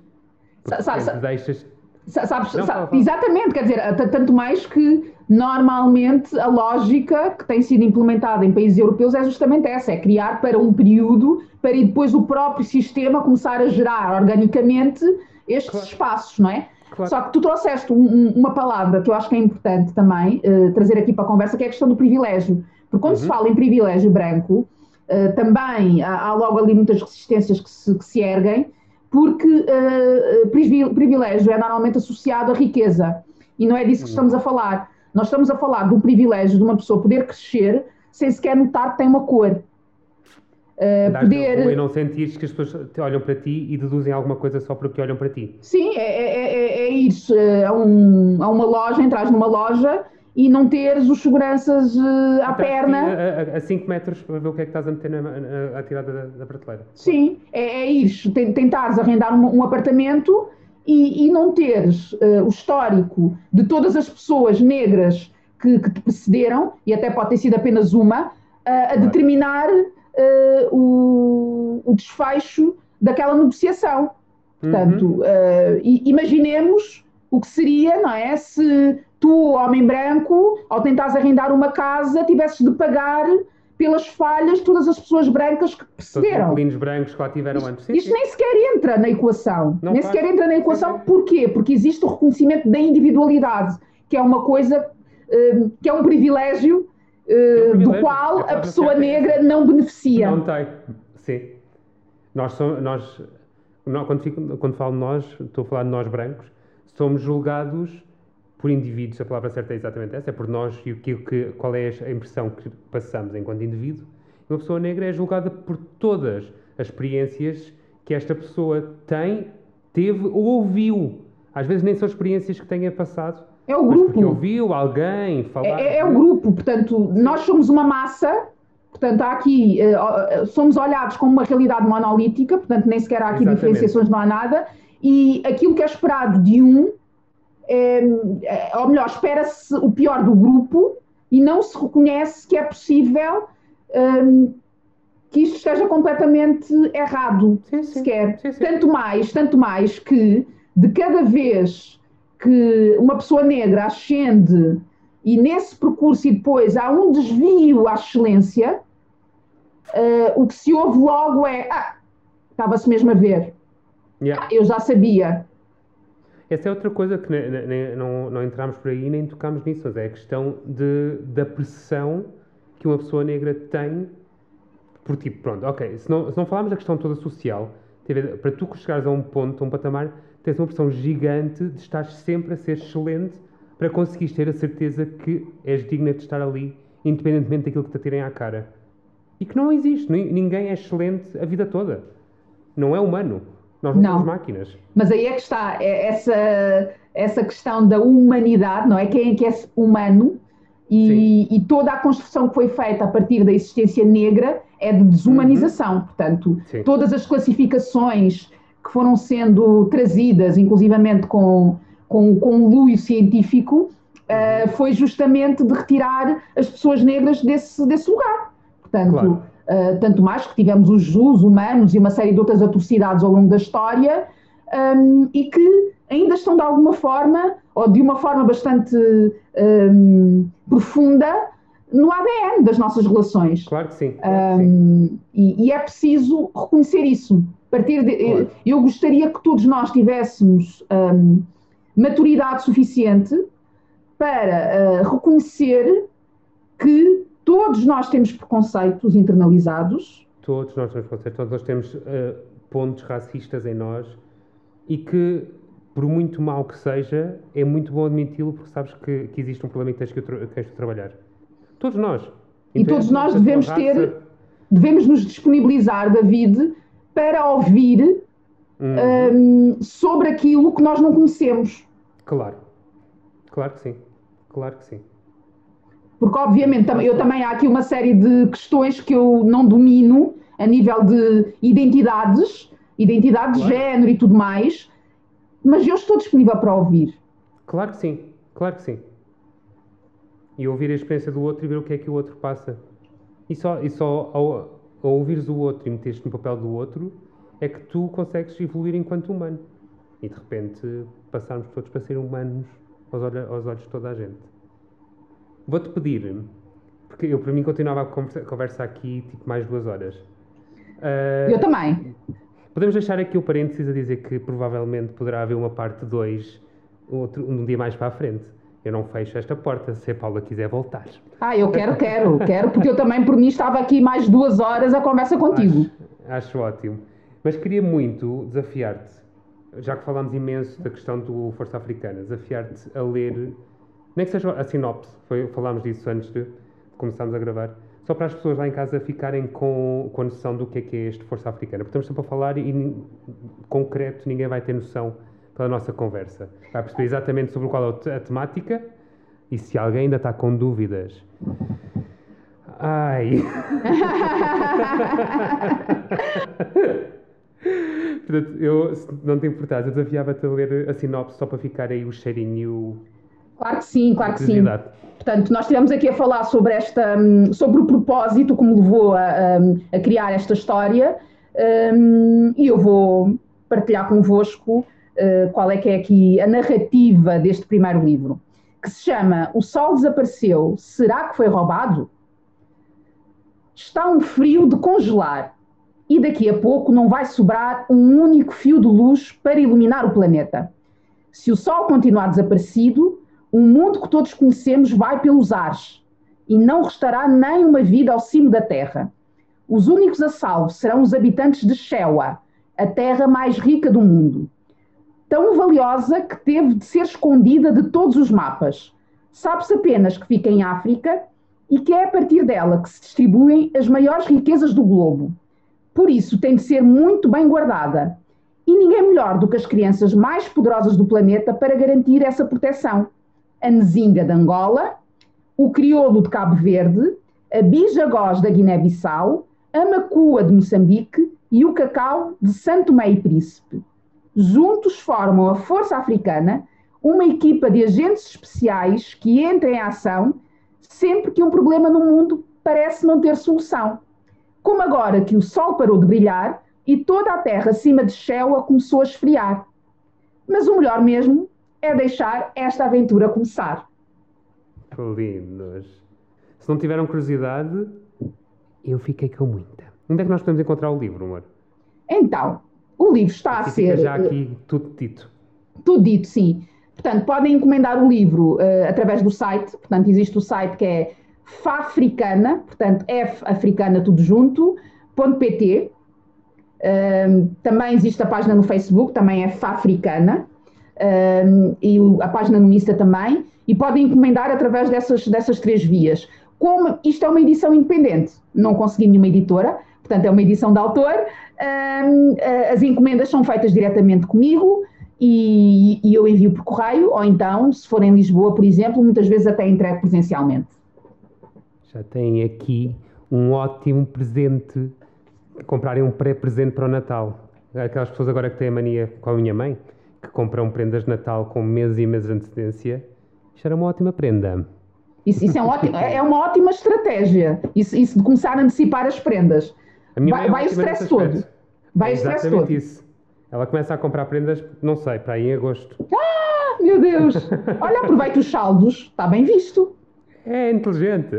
Porque deixas... Sabes, não, sabe, exatamente, quer dizer, tanto mais que normalmente a lógica que tem sido implementada em países europeus é justamente essa, é criar para um período, para depois o próprio sistema começar a gerar organicamente estes claro. espaços, não é? Claro. Só que tu trouxeste um, uma palavra que eu acho que é importante também uh, trazer aqui para a conversa, que é a questão do privilégio. Porque quando uhum. se fala em privilégio branco, uh, também há, há, logo ali muitas resistências que se, que se erguem, porque uh, privilégio é normalmente associado à riqueza. E não é disso que uhum. estamos a falar. Nós estamos a falar do privilégio de uma pessoa poder crescer sem sequer notar que tem uma cor. Uh, poder... E não sentires que as pessoas olham para ti e deduzem alguma coisa só porque olham para ti. Sim, é, é, é, é ir uh, a, um, a uma loja, entras numa loja e não teres os seguranças uh, à perna. A 5 metros para ver o que é que estás a meter na, na, a tirar da, da prateleira. Sim, é, é ir, tentares arrendar um, um apartamento e, e não teres uh, o histórico de todas as pessoas negras que, que, te precederam, e até pode ter sido apenas uma, uh, a determinar uh, o, o, desfecho daquela negociação. Portanto, uhum. imaginemos o que seria, não é? Se tu, homem branco, ao tentares arrendar uma casa, tivesses de pagar pelas falhas todas as pessoas brancas que perceberam. Todos os brancos que lá tiveram isto, antes. Sim, isto sim. nem sequer entra na equação. Não nem faz. sequer entra na equação. Porquê? Porque existe o reconhecimento da individualidade, que é uma coisa, uh, que é um privilégio, uh, é um privilégio. do qual é a pessoa negra não beneficia. Não tem, sim. Nós, somos, nós quando, fico, quando falo de nós, estou a falar de nós brancos, somos julgados por indivíduos, a palavra certa é exatamente essa, é por nós e o que, qual é a impressão que passamos enquanto indivíduo. Uma pessoa negra é julgada por todas as experiências que esta pessoa tem, teve ou ouviu. Às vezes nem são experiências que tenha passado. É o grupo. porque ouviu alguém falar. É, é o grupo, portanto, nós somos uma massa, portanto, há aqui, uh, somos olhados como uma realidade monolítica, portanto, nem sequer há aqui Exatamente. diferenciações, não há nada, e aquilo que é esperado de um é, é, ou melhor, espera-se o pior do grupo e não se reconhece que é possível um, que isto esteja completamente errado, sim, sim. sequer. Sim, tanto mais, tanto mais que de cada vez que uma pessoa negra ascende e nesse percurso e depois há um desvio à excelência, uh, o que se ouve logo é ah, estava-se mesmo a ver. Yeah. Ah, eu já sabia. Essa é outra coisa que não, não entramos por aí nem tocamos nisso, mas é a questão de, da pressão que uma pessoa negra tem por tipo, pronto, ok, se não, se não falarmos da questão toda social, para tu chegares a um ponto, a um patamar, tens uma pressão gigante de estar sempre a ser excelente para conseguires ter a certeza que és digna de estar ali, independentemente daquilo que te atirem à cara. E que não existe, ninguém é excelente a vida toda. Não é humano. Nós não, não, somos máquinas. Mas aí é que está é essa, essa questão da humanidade, não é? Quem é que é humano e, e, toda a construção que foi feita a partir da existência negra é de desumanização. Uhum. Portanto, Sim. todas as classificações que foram sendo trazidas, inclusivamente com, com, com um luio científico, uh, foi justamente de retirar as pessoas negras desse, desse lugar. Portanto, claro. Uh, tanto mais que tivemos os jus humanos e uma série de outras atrocidades ao longo da história, um, e que ainda estão de alguma forma, ou de uma forma bastante um, profunda, no ADN das nossas relações. Claro que sim. Claro que sim. E, e, é preciso reconhecer isso. Partir de, claro. Eu gostaria que todos nós tivéssemos maturidade suficiente para uh, reconhecer que Todos nós temos preconceitos internalizados. Todos nós temos preconceitos, todos nós temos uh, pontos racistas em nós e que, por muito mal que seja, é muito bom admiti-lo porque sabes que, que, existe um problema e que tens que, que tens que trabalhar. Todos nós. E então, todos nós devemos ter, devemos nos disponibilizar, David, para ouvir Uhum. hum, sobre aquilo que nós não conhecemos. Claro. Claro que sim. Claro que sim. Porque, obviamente, eu também há aqui uma série de questões que eu não domino a nível de identidades, identidade de Claro. género e tudo mais, mas eu estou disponível para ouvir. Claro que sim. Claro que sim. E ouvir a experiência do outro e ver o que é que o outro passa. E só, e só ao, ao ouvires o outro e meteres-te no papel do outro é que tu consegues evoluir enquanto humano. E de repente passarmos todos para ser humanos aos, olha- aos olhos de toda a gente. Vou-te pedir, porque eu para mim continuava a conversa, conversa aqui tipo mais duas horas. Ah, Eu também. Podemos deixar aqui o parênteses a dizer que provavelmente poderá haver uma parte 2 outro, um dia mais para a frente. Eu não fecho esta porta se a Paula quiser voltar. Ah, eu quero, quero, quero, porque eu também, por mim, estava aqui mais duas horas a conversa contigo. Acho, acho ótimo. Mas queria muito desafiar-te, já que falámos imenso da questão do Força Africana, desafiar-te a ler, nem que seja a sinopse, foi, falámos disso antes de começarmos a gravar, só para as pessoas lá em casa ficarem com, com a noção do que é que é este Força Africana. Porque estamos sempre a falar e, concreto, ninguém vai ter noção pela nossa conversa. Vai perceber exatamente sobre qual é a temática e se alguém ainda está com dúvidas. Ai. Portanto, eu, se não te importares, eu desafiava-te a ler a sinopse só para ficar aí o cheirinho Claro que sim, claro que sim. Portanto, nós estivemos aqui a falar sobre esta, hum, sobre o propósito que me levou a, hum, a criar esta história hum, e eu vou partilhar convosco uh, qual é que é aqui a narrativa deste primeiro livro, que se chama O Sol Desapareceu, Será que foi roubado? Está um frio de congelar e daqui a pouco não vai sobrar um único fio de luz para iluminar o planeta. Se o Sol continuar desaparecido, o mundo que todos conhecemos vai pelos ares e não restará nem uma vida ao cimo da terra. Os únicos a salvo serão os habitantes de Shewa, a terra mais rica do mundo. Tão valiosa que teve de ser escondida de todos os mapas. Sabe-se apenas que fica em África e que é a partir dela que se distribuem as maiores riquezas do globo. Por isso tem de ser muito bem guardada. E ninguém melhor do que as crianças mais poderosas do planeta para garantir essa proteção. A Nzinga de Angola, o crioulo de Cabo Verde, a Bijagós da Guiné-Bissau, a Macua de Moçambique e o Cacau de Santo e Príncipe. Juntos formam a Força Africana, uma equipa de agentes especiais que entra em ação sempre que um problema no mundo parece não ter solução. Como agora que o sol parou de brilhar e toda a terra acima de Shewa começou a esfriar. Mas o melhor mesmo é deixar esta aventura começar. Lindos. Se não tiveram curiosidade, eu fiquei com muita. Onde é que nós podemos encontrar o livro, amor? Então, o livro está a Aqui ser fica já eh, aqui tudo dito. tudo dito, sim. Portanto, podem encomendar o livro eh, através do site. Portanto, existe o site que é Fafricana, portanto, F africana tudo junto, .pt. Ahm, também existe a página no Facebook, também é Fafricana. Ahm, e a página no Insta também. E podem encomendar através dessas, dessas três vias. Como isto é uma edição independente, não consegui nenhuma editora, portanto é uma edição de autor, a- as encomendas são feitas diretamente comigo e, e eu envio por correio, ou então, se for em Lisboa, por exemplo, muitas vezes até entrego presencialmente. Já têm aqui um ótimo presente. Comprarem um pré-presente para o Natal. Aquelas pessoas agora que têm a mania com a minha mãe, que compram prendas de Natal com meses e meses de antecedência. Isto era uma ótima prenda. Isso, isso é, um ótimo- é uma ótima estratégia, isso, isso de começar a antecipar as prendas. Vai- é vai o stress todo. Vai É o stress todo. isso. Ela começa a comprar prendas, não sei, para aí em agosto. Ah, meu Deus! Olha, aproveita os saldos, está bem visto. É inteligente.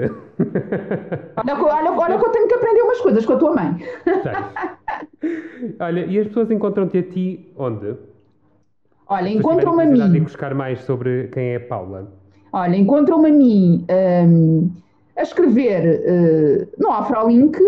Olha, olha, olha que eu tenho que aprender umas coisas com a tua mãe. Tens. Olha, e as pessoas encontram-te a ti onde? Olha, encontram-me a de mim. buscar mais sobre quem é a Paula. Olha, encontram-me a mim hum, a escrever uh, no Afrolink,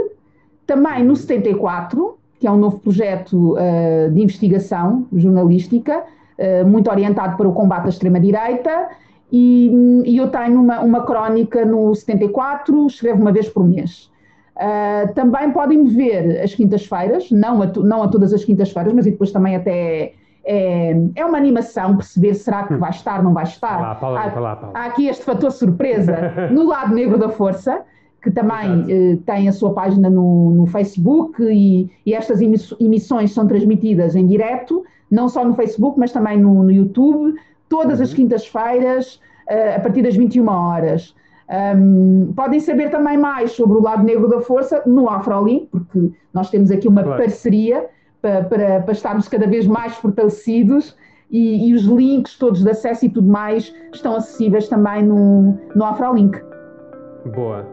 também no 74, que é um novo projeto uh, de investigação jornalística, uh, muito orientado para o combate à extrema-direita, e, e eu tenho uma, uma crónica no 74, escrevo uma vez por mês. Uh, também podem me ver às quintas-feiras, não a, não a todas as quintas-feiras, mas depois também até é, é uma animação perceber será que vai estar, não vai estar. Lá, Paula, há, lá, Paula. há aqui este fator surpresa no lado negro da força, que também eh, tem a sua página no, no Facebook e, e, estas emissões são transmitidas em direto, não só no Facebook, mas também no, no YouTube, todas uhum. as quintas-feiras, eh, a partir das 21 horas. Um, podem saber também mais sobre o lado negro da força no Afrolink, porque nós temos aqui uma claro. parceria para, para, para estarmos cada vez mais fortalecidos e, e, os links todos de acesso e tudo mais estão acessíveis também no, no Afrolink. Boa.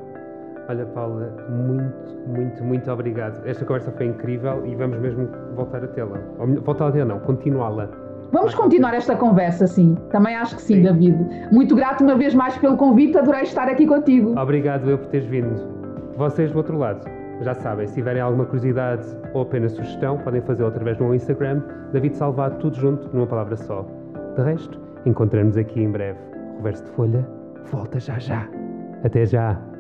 Olha, Paula, muito, muito, muito obrigado. Esta conversa foi incrível e vamos mesmo voltar a tê-la. Voltar a tê-la, não, continuá-la. Vamos continuar esta conversa, sim. Também acho que sim, sim, David. Muito grato uma vez mais pelo convite, adorei estar aqui contigo. Obrigado eu por teres vindo. Vocês do outro lado. Já sabem, se tiverem alguma curiosidade ou apenas sugestão, podem fazê-lo através do meu Instagram, David Salvado, tudo junto, numa palavra só. De resto, encontramos aqui em breve. Reverso de Folha volta já já. Até já!